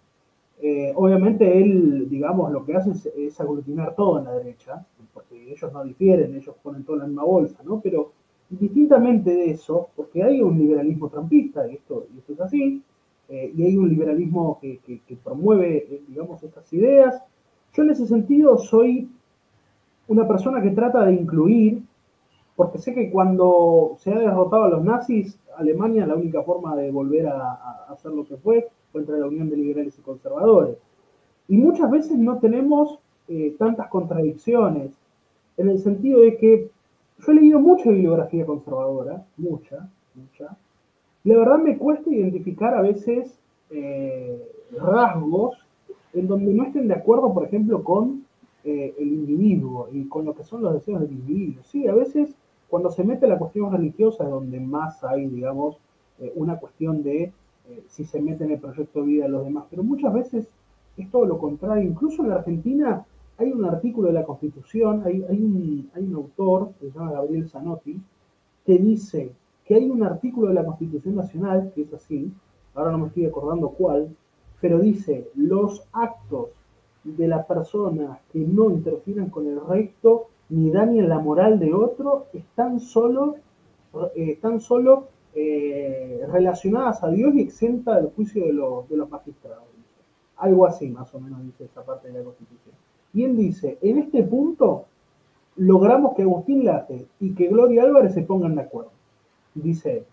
Eh, obviamente él, digamos, lo que hace es, aglutinar todo en la derecha, porque ellos no difieren, ellos ponen todo en la misma bolsa, ¿no? Pero distintamente de eso, porque hay un liberalismo trampista, y esto, y esto es así, eh, y hay un liberalismo que, promueve, eh, digamos, estas ideas. Yo en ese sentido soy una persona que trata de incluir, porque sé que cuando se ha derrotado a los nazis, Alemania la única forma de volver a, a hacer lo que fue fue entre la unión de liberales y conservadores. Y muchas veces no tenemos eh, tantas contradicciones, en el sentido de que yo he leído mucha bibliografía conservadora, mucha, mucha, la verdad me cuesta identificar a veces eh, rasgos en donde no estén de acuerdo, por ejemplo, con eh, el individuo y con lo que son los deseos del individuo. Sí, a veces cuando se mete la cuestión religiosa es donde más hay, digamos, eh, una cuestión de si se mete en el proyecto de vida de los demás, pero muchas veces es todo lo contrario. Incluso en la Argentina hay un artículo de la Constitución, hay, hay, un, hay un autor, que se llama Gabriel Zanotti, que dice que hay un artículo de la Constitución Nacional, que es así, ahora no me estoy acordando cuál, pero dice, los actos de la persona que no interfieran con el recto ni dañen la moral de otro están solo, eh, están solo eh, relacionadas a Dios y exenta del juicio de los, de los magistrados. Algo así, más o menos, dice esta parte de la Constitución. Y él dice, en este punto logramos que Agustín Late y que Gloria Álvarez se pongan de acuerdo dice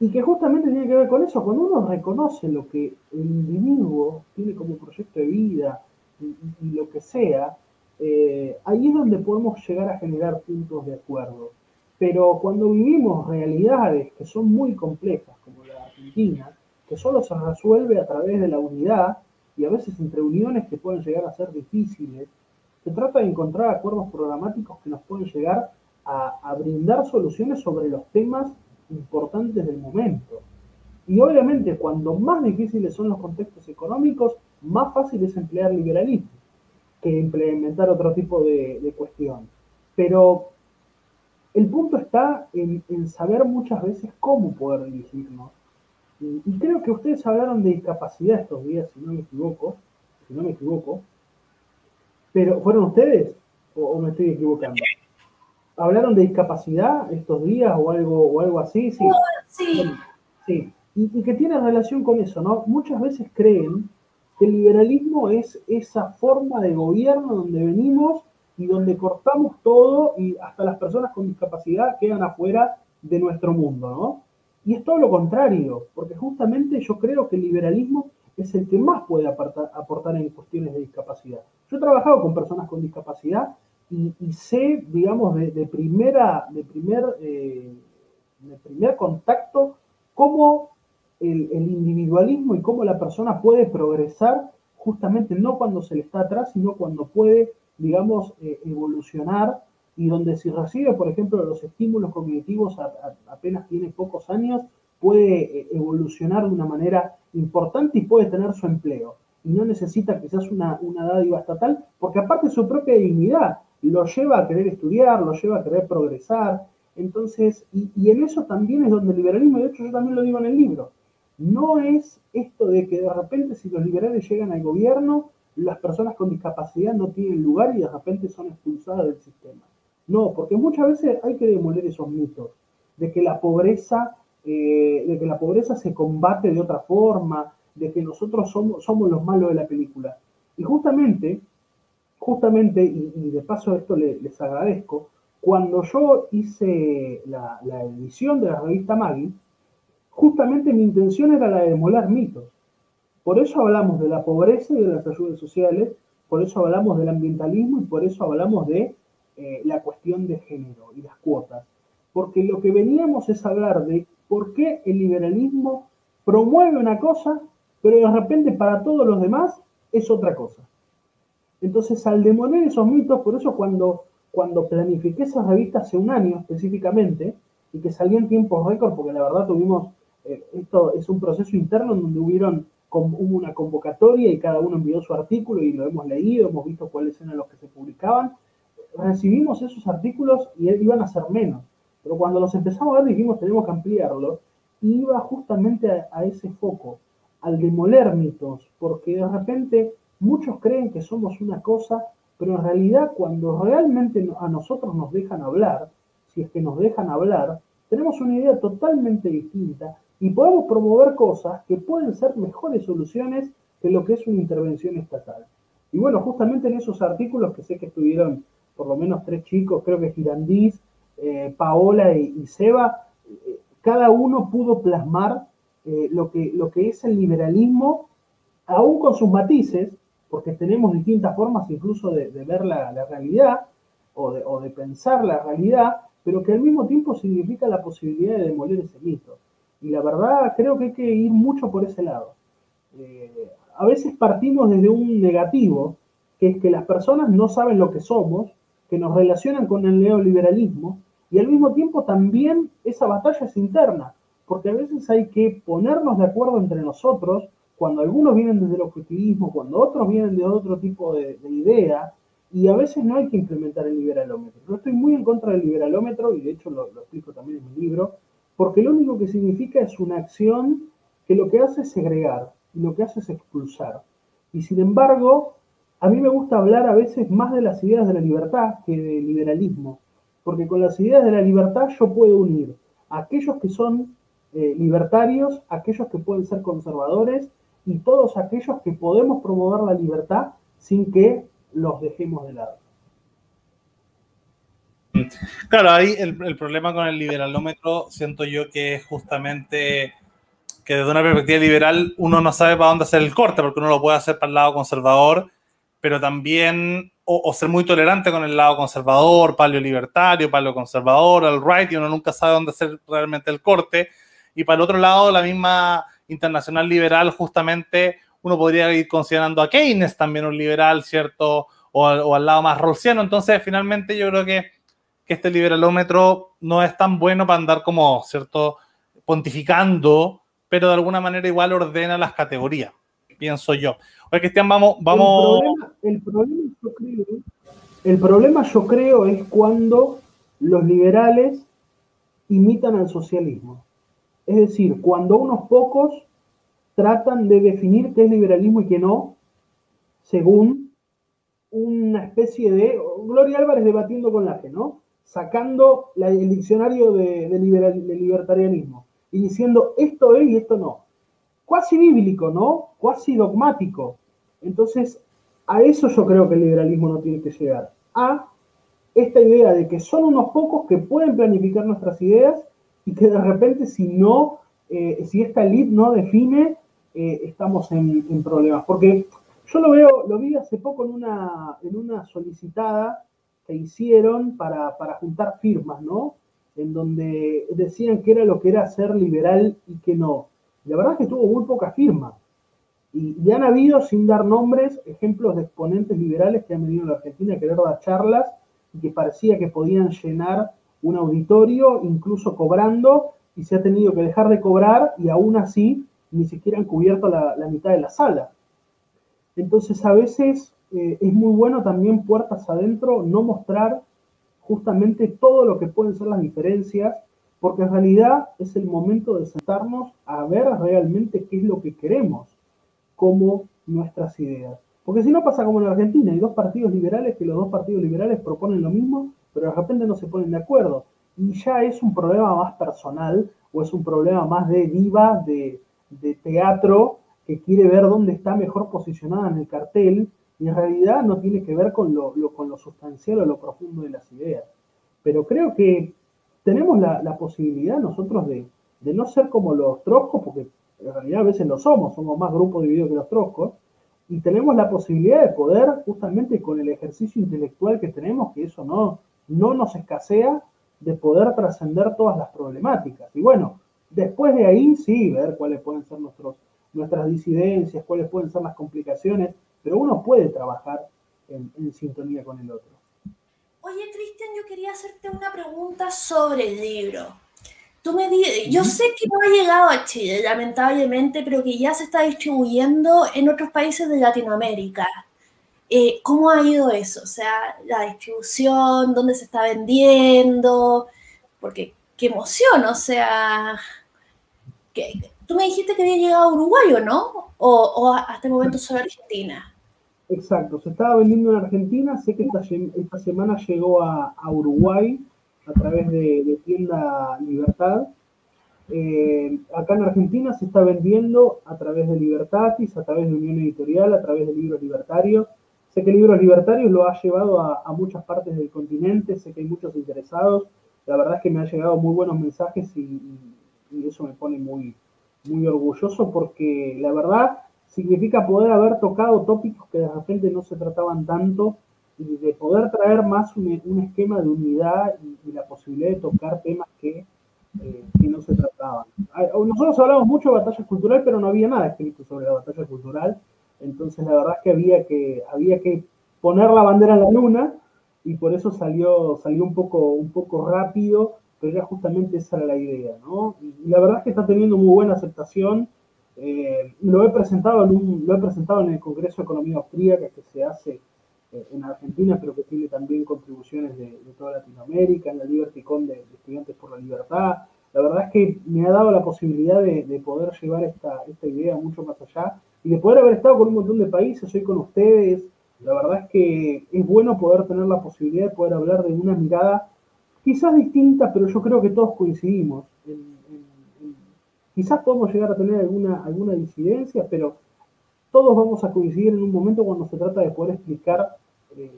Y que justamente tiene que ver con eso, cuando uno reconoce lo que el individuo tiene como proyecto de vida y, lo que sea, eh, ahí es donde podemos llegar a generar puntos de acuerdo. Pero cuando vivimos realidades que son muy complejas, como la Argentina, que solo se resuelve a través de la unidad y a veces entre uniones que pueden llegar a ser difíciles, se trata de encontrar acuerdos programáticos que nos pueden llegar a, brindar soluciones sobre los temas importantes del momento. Y obviamente cuando más difíciles son los contextos económicos, más fácil es emplear liberalismo que implementar otro tipo de, cuestión. Pero el punto está en, saber muchas veces cómo poder dirigirnos. Y, creo que ustedes hablaron de discapacidad estos días, si no me equivoco, si no me equivoco. Pero, ¿fueron ustedes? ¿O, me estoy equivocando? ¿Hablaron de discapacidad estos días o algo, o algo así? Sí. Sí. sí. Y, y que tiene relación con eso, ¿no? Muchas veces creen que el liberalismo es esa forma de gobierno donde venimos y donde cortamos todo y hasta las personas con discapacidad quedan afuera de nuestro mundo, ¿no? Y es todo lo contrario, porque justamente yo creo que el liberalismo es el que más puede aportar, en cuestiones de discapacidad. Yo he trabajado con personas con discapacidad y, sé, digamos, de, primera, de, primer, eh, de primer contacto cómo el, individualismo y cómo la persona puede progresar justamente no cuando se le está atrás, sino cuando puede, digamos, eh, evolucionar y donde si recibe, por ejemplo, los estímulos cognitivos apenas tiene pocos años, puede eh, evolucionar de una manera importante y puede tener su empleo. Y no necesita quizás una, una dádiva estatal, porque aparte su propia dignidad lo lleva a querer estudiar, lo lleva a querer progresar. Entonces, y, en eso también es donde el liberalismo, de hecho yo también lo digo en el libro, no es esto de que de repente si los liberales llegan al gobierno, las personas con discapacidad no tienen lugar y de repente son expulsadas del sistema. No, porque muchas veces hay que demoler esos mitos de que la pobreza, eh, de que la pobreza se combate de otra forma, de que nosotros somos, somos los malos de la película. Y justamente, justamente, y, de paso esto les, agradezco, cuando yo hice la, la edición de la revista Maggie, justamente mi intención era la de demoler mitos. Por eso hablamos de la pobreza y de las ayudas sociales, por eso hablamos del ambientalismo y por eso hablamos de eh, la cuestión de género y las cuotas. Porque lo que veníamos es hablar de por qué el liberalismo promueve una cosa, pero de repente para todos los demás es otra cosa. Entonces, al demoler esos mitos, por eso cuando, cuando planifiqué esa revista hace un año específicamente, y que salía en tiempos récord, porque la verdad tuvimos eh, esto es un proceso interno en donde hubieron, hubo una convocatoria y cada uno envió su artículo y lo hemos leído, hemos visto cuáles eran los que se publicaban. Recibimos esos artículos y iban a ser menos, pero cuando los empezamos a ver dijimos tenemos que ampliarlo y iba justamente a, ese foco, al demoler mitos, porque de repente muchos creen que somos una cosa, pero en realidad cuando realmente a nosotros nos dejan hablar, si es que nos dejan hablar, tenemos una idea totalmente distinta y podemos promover cosas que pueden ser mejores soluciones que lo que es una intervención estatal. Y bueno, justamente en esos artículos que sé que estuvieron por lo menos tres chicos, creo que Girandís, eh, Paola y, Seba, eh, cada uno pudo plasmar eh, lo, que, lo que es el liberalismo, aún con sus matices, porque tenemos distintas formas incluso de, ver la, realidad o de, pensar la realidad, pero que al mismo tiempo significa la posibilidad de demoler ese mito. Y la verdad creo que hay que ir mucho por ese lado. Eh, a veces partimos desde un negativo, que es que las personas no saben lo que somos, que nos relacionan con el neoliberalismo, y al mismo tiempo también esa batalla es interna, porque a veces hay que ponernos de acuerdo entre nosotros, cuando algunos vienen desde el objetivismo, cuando otros vienen de otro tipo de, idea, y a veces no hay que implementar el liberalómetro. Yo estoy muy en contra del liberalómetro, y de hecho lo explico también en mi libro, porque lo único que significa es una acción que lo que hace es segregar y lo que hace es expulsar. Y sin embargo, a mí me gusta hablar a veces más de las ideas de la libertad que del liberalismo, porque con las ideas de la libertad yo puedo unir a aquellos que son eh, libertarios, aquellos que pueden ser conservadores y todos aquellos que podemos promover la libertad sin que los dejemos de lado. Claro, ahí el, problema con el liberalómetro siento yo que es justamente que desde una perspectiva liberal uno no sabe para dónde hacer el corte, porque uno lo puede hacer para el lado conservador, pero también, o, ser muy tolerante con el lado conservador, paleo libertario, paleo conservador, el right, y uno nunca sabe dónde hacer realmente el corte. Y para el otro lado, la misma internacional liberal, justamente, uno podría ir considerando a Keynes también un liberal, ¿cierto? O, o al lado más rolsiano. Entonces, finalmente, yo creo que que este liberalómetro no es tan bueno para andar como, ¿cierto?, pontificando, pero de alguna manera igual ordena las categorías, pienso yo. Oye, Cristian, vamos... vamos... El, problema, yo creo, el problema yo creo es cuando los liberales imitan al socialismo. Es decir, cuando unos pocos tratan de definir qué es liberalismo y qué no, según una especie de Gloria Álvarez debatiendo con la que, ¿no? Sacando el diccionario de, libertarianismo y diciendo esto es y esto no. Cuasi bíblico, ¿no? Cuasi dogmático. Entonces, a eso yo creo que el liberalismo no tiene que llegar. A esta idea de que son unos pocos que pueden planificar nuestras ideas y que de repente si no, eh, si esta elite no define, eh, estamos en, problemas. Porque yo lo veo, lo vi hace poco en una, en una solicitada que hicieron para, juntar firmas, ¿no? En donde decían que era lo que era ser liberal y que no. la verdad es que tuvo muy pocas firmas. Y, y, han habido, sin dar nombres, ejemplos de exponentes liberales que han venido a la Argentina a querer dar charlas y que parecía que podían llenar un auditorio, incluso cobrando, y se ha tenido que dejar de cobrar y aún así ni siquiera han cubierto la, mitad de la sala. Entonces a veces eh, es muy bueno también puertas adentro no mostrar justamente todo lo que pueden ser las diferencias, porque en realidad es el momento de sentarnos a ver realmente qué es lo que queremos como nuestras ideas. Porque si no pasa como en Argentina, hay dos partidos liberales que los dos partidos liberales proponen lo mismo pero de repente no se ponen de acuerdo. Y ya es un problema más personal o es un problema más de diva, de, teatro, que quiere ver dónde está mejor posicionada en el cartel y en realidad no tiene que ver con lo, con lo sustancial o lo profundo de las ideas. Pero creo que tenemos la, posibilidad nosotros de, de, no ser como los troscos, porque en realidad a veces lo somos, somos más grupos divididos que los troscos, y tenemos la posibilidad de poder, justamente con el ejercicio intelectual que tenemos, que eso no, no nos escasea de poder trascender todas las problemáticas. Y bueno, después de ahí sí, ver cuáles pueden ser nuestros, nuestras disidencias, cuáles pueden ser las complicaciones, pero uno puede trabajar en, sintonía con el otro. Oye, Cristian, yo quería hacerte una pregunta sobre el libro. Tú me yo sé que no ha llegado a Chile, lamentablemente, pero que ya se está distribuyendo en otros países de Latinoamérica. Eh, ¿Cómo ha ido eso? O sea, la distribución, dónde se está vendiendo, porque qué emoción, o sea, que, tú me dijiste que había llegado a Uruguay, ¿o no? O, hasta el momento solo Argentina. Exacto, se estaba vendiendo en Argentina, sé que esta, esta semana llegó a, Uruguay a través de, tienda Libertad. Eh, acá en Argentina se está vendiendo a través de Libertatis, a través de Unión Editorial, a través de Libros Libertarios Sé que Libros Libertarios lo ha llevado a, muchas partes del continente, sé que hay muchos interesados. La verdad es que me han llegado muy buenos mensajes y, eso me pone muy, muy orgulloso porque la verdad significa poder haber tocado tópicos que de repente no se trataban tanto y de poder traer más un, esquema de unidad y, la posibilidad de tocar temas que, eh, que, no se trataban. Nosotros hablamos mucho de batalla cultural, pero no había nada escrito sobre la batalla cultural entonces la verdad es que había que, había que poner la bandera en la luna y por eso salió, salió un, poco, un poco rápido, pero ya justamente esa era la idea, ¿no? Y la verdad es que está teniendo muy buena aceptación. Eh, lo, he presentado en lo he presentado en el Congreso de Economía Austríaca que se hace eh, en Argentina, pero que tiene también contribuciones de, toda Latinoamérica, en la LibertyCon de, Estudiantes por la Libertad. La verdad es que me ha dado la posibilidad de, de poder llevar esta, esta idea mucho más allá y de poder haber estado con un montón de países hoy con ustedes. La verdad es que es bueno poder tener la posibilidad de poder hablar de una mirada quizás distinta, pero yo creo que todos coincidimos. quizás podemos llegar a tener alguna, alguna disidencia, pero todos vamos a coincidir en un momento cuando se trata de poder explicar eh,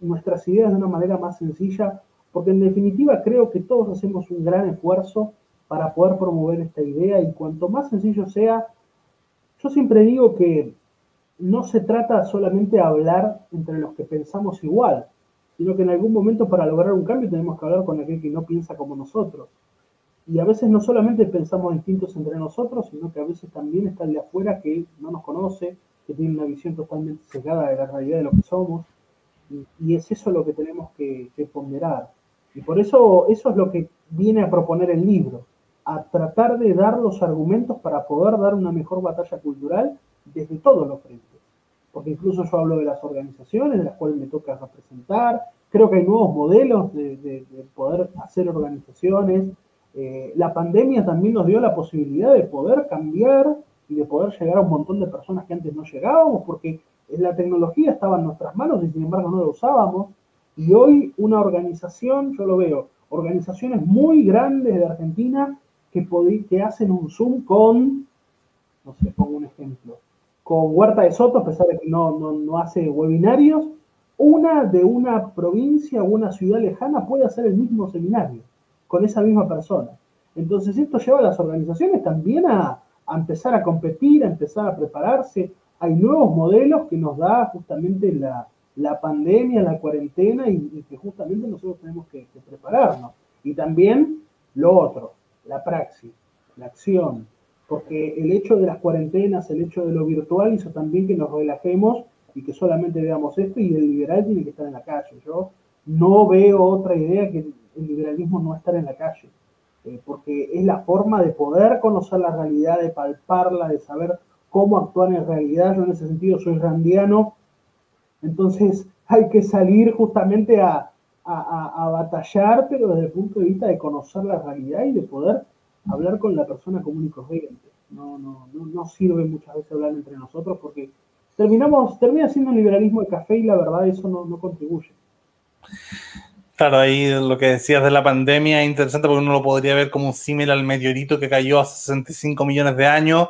nuestras ideas de una manera más sencilla, porque en definitiva creo que todos hacemos un gran esfuerzo para poder promover esta idea y cuanto más sencillo sea, yo siempre digo que no se trata solamente de hablar entre los que pensamos igual, sino que en algún momento para lograr un cambio tenemos que hablar con aquel que no piensa como nosotros. Y a veces no solamente pensamos distintos entre nosotros, sino que a veces también está el de afuera que no nos conoce, que tiene una visión totalmente cegada de la realidad de lo que somos. Y, es eso lo que tenemos que, ponderar. Y por eso eso es lo que viene a proponer el libro, a tratar de dar los argumentos para poder dar una mejor batalla cultural desde todos los frentes. Porque incluso yo hablo de las organizaciones, de las cuales me toca representar, creo que hay nuevos modelos de, poder hacer organizaciones. Eh, la pandemia también nos dio la posibilidad de poder cambiar y de poder llegar a un montón de personas que antes no llegábamos, porque la tecnología estaba en nuestras manos y sin embargo no la usábamos. Y hoy una organización, yo lo veo, organizaciones muy grandes de Argentina que, que hacen un Zoom con, no sé, pongo un ejemplo, con Huerta de Soto, a pesar de que no, no, no hace webinarios, una de una provincia o una ciudad lejana puede hacer el mismo seminario con esa misma persona. Entonces esto lleva a las organizaciones también a, empezar a competir, a empezar a prepararse. Hay nuevos modelos que nos da justamente la, pandemia, la cuarentena y, que justamente nosotros tenemos que, que, prepararnos. Y también lo otro, la praxis, la acción, porque el hecho de las cuarentenas, el hecho de lo virtual hizo también que nos relajemos y que solamente veamos esto y el liberal tiene que estar en la calle. Yo no veo otra idea que el liberalismo no estar en la calle, eh, porque es la forma de poder conocer la realidad, de palparla, de saber cómo actuar en realidad. Yo en ese sentido soy randiano, entonces hay que salir justamente a, a, batallar, pero desde el punto de vista de conocer la realidad y de poder hablar con la persona común y corriente. No, no, no, no sirve muchas veces hablar entre nosotros porque terminamos, termina siendo un liberalismo de café y la verdad eso no, no contribuye. Claro, ahí lo que decías de la pandemia es interesante porque uno lo podría ver como un símil al meteorito que cayó hace 65 millones de años.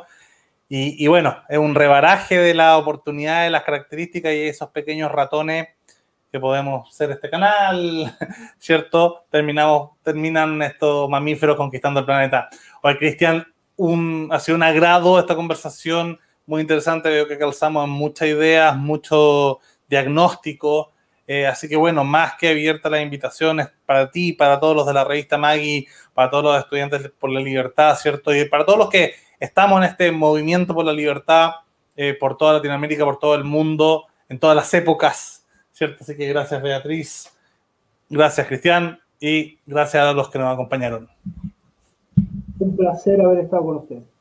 Y, bueno, es un rebaraje de las oportunidades, las características y esos pequeños ratones que podemos ser este canal, ¿cierto? Terminamos, terminan estos mamíferos conquistando el planeta. Oye, Cristian, ha sido un agrado esta conversación muy interesante. Veo que calzamos muchas ideas, mucho diagnóstico. Eh, así que bueno, más que abierta las invitaciones para ti, para todos los de la revista Maggie, para todos los estudiantes por la libertad, ¿cierto? Y para todos los que estamos en este movimiento por la libertad, eh, por toda Latinoamérica, por todo el mundo, en todas las épocas, ¿cierto? Así que gracias Beatriz, gracias Cristian y gracias a los que nos acompañaron. Un placer haber estado con ustedes.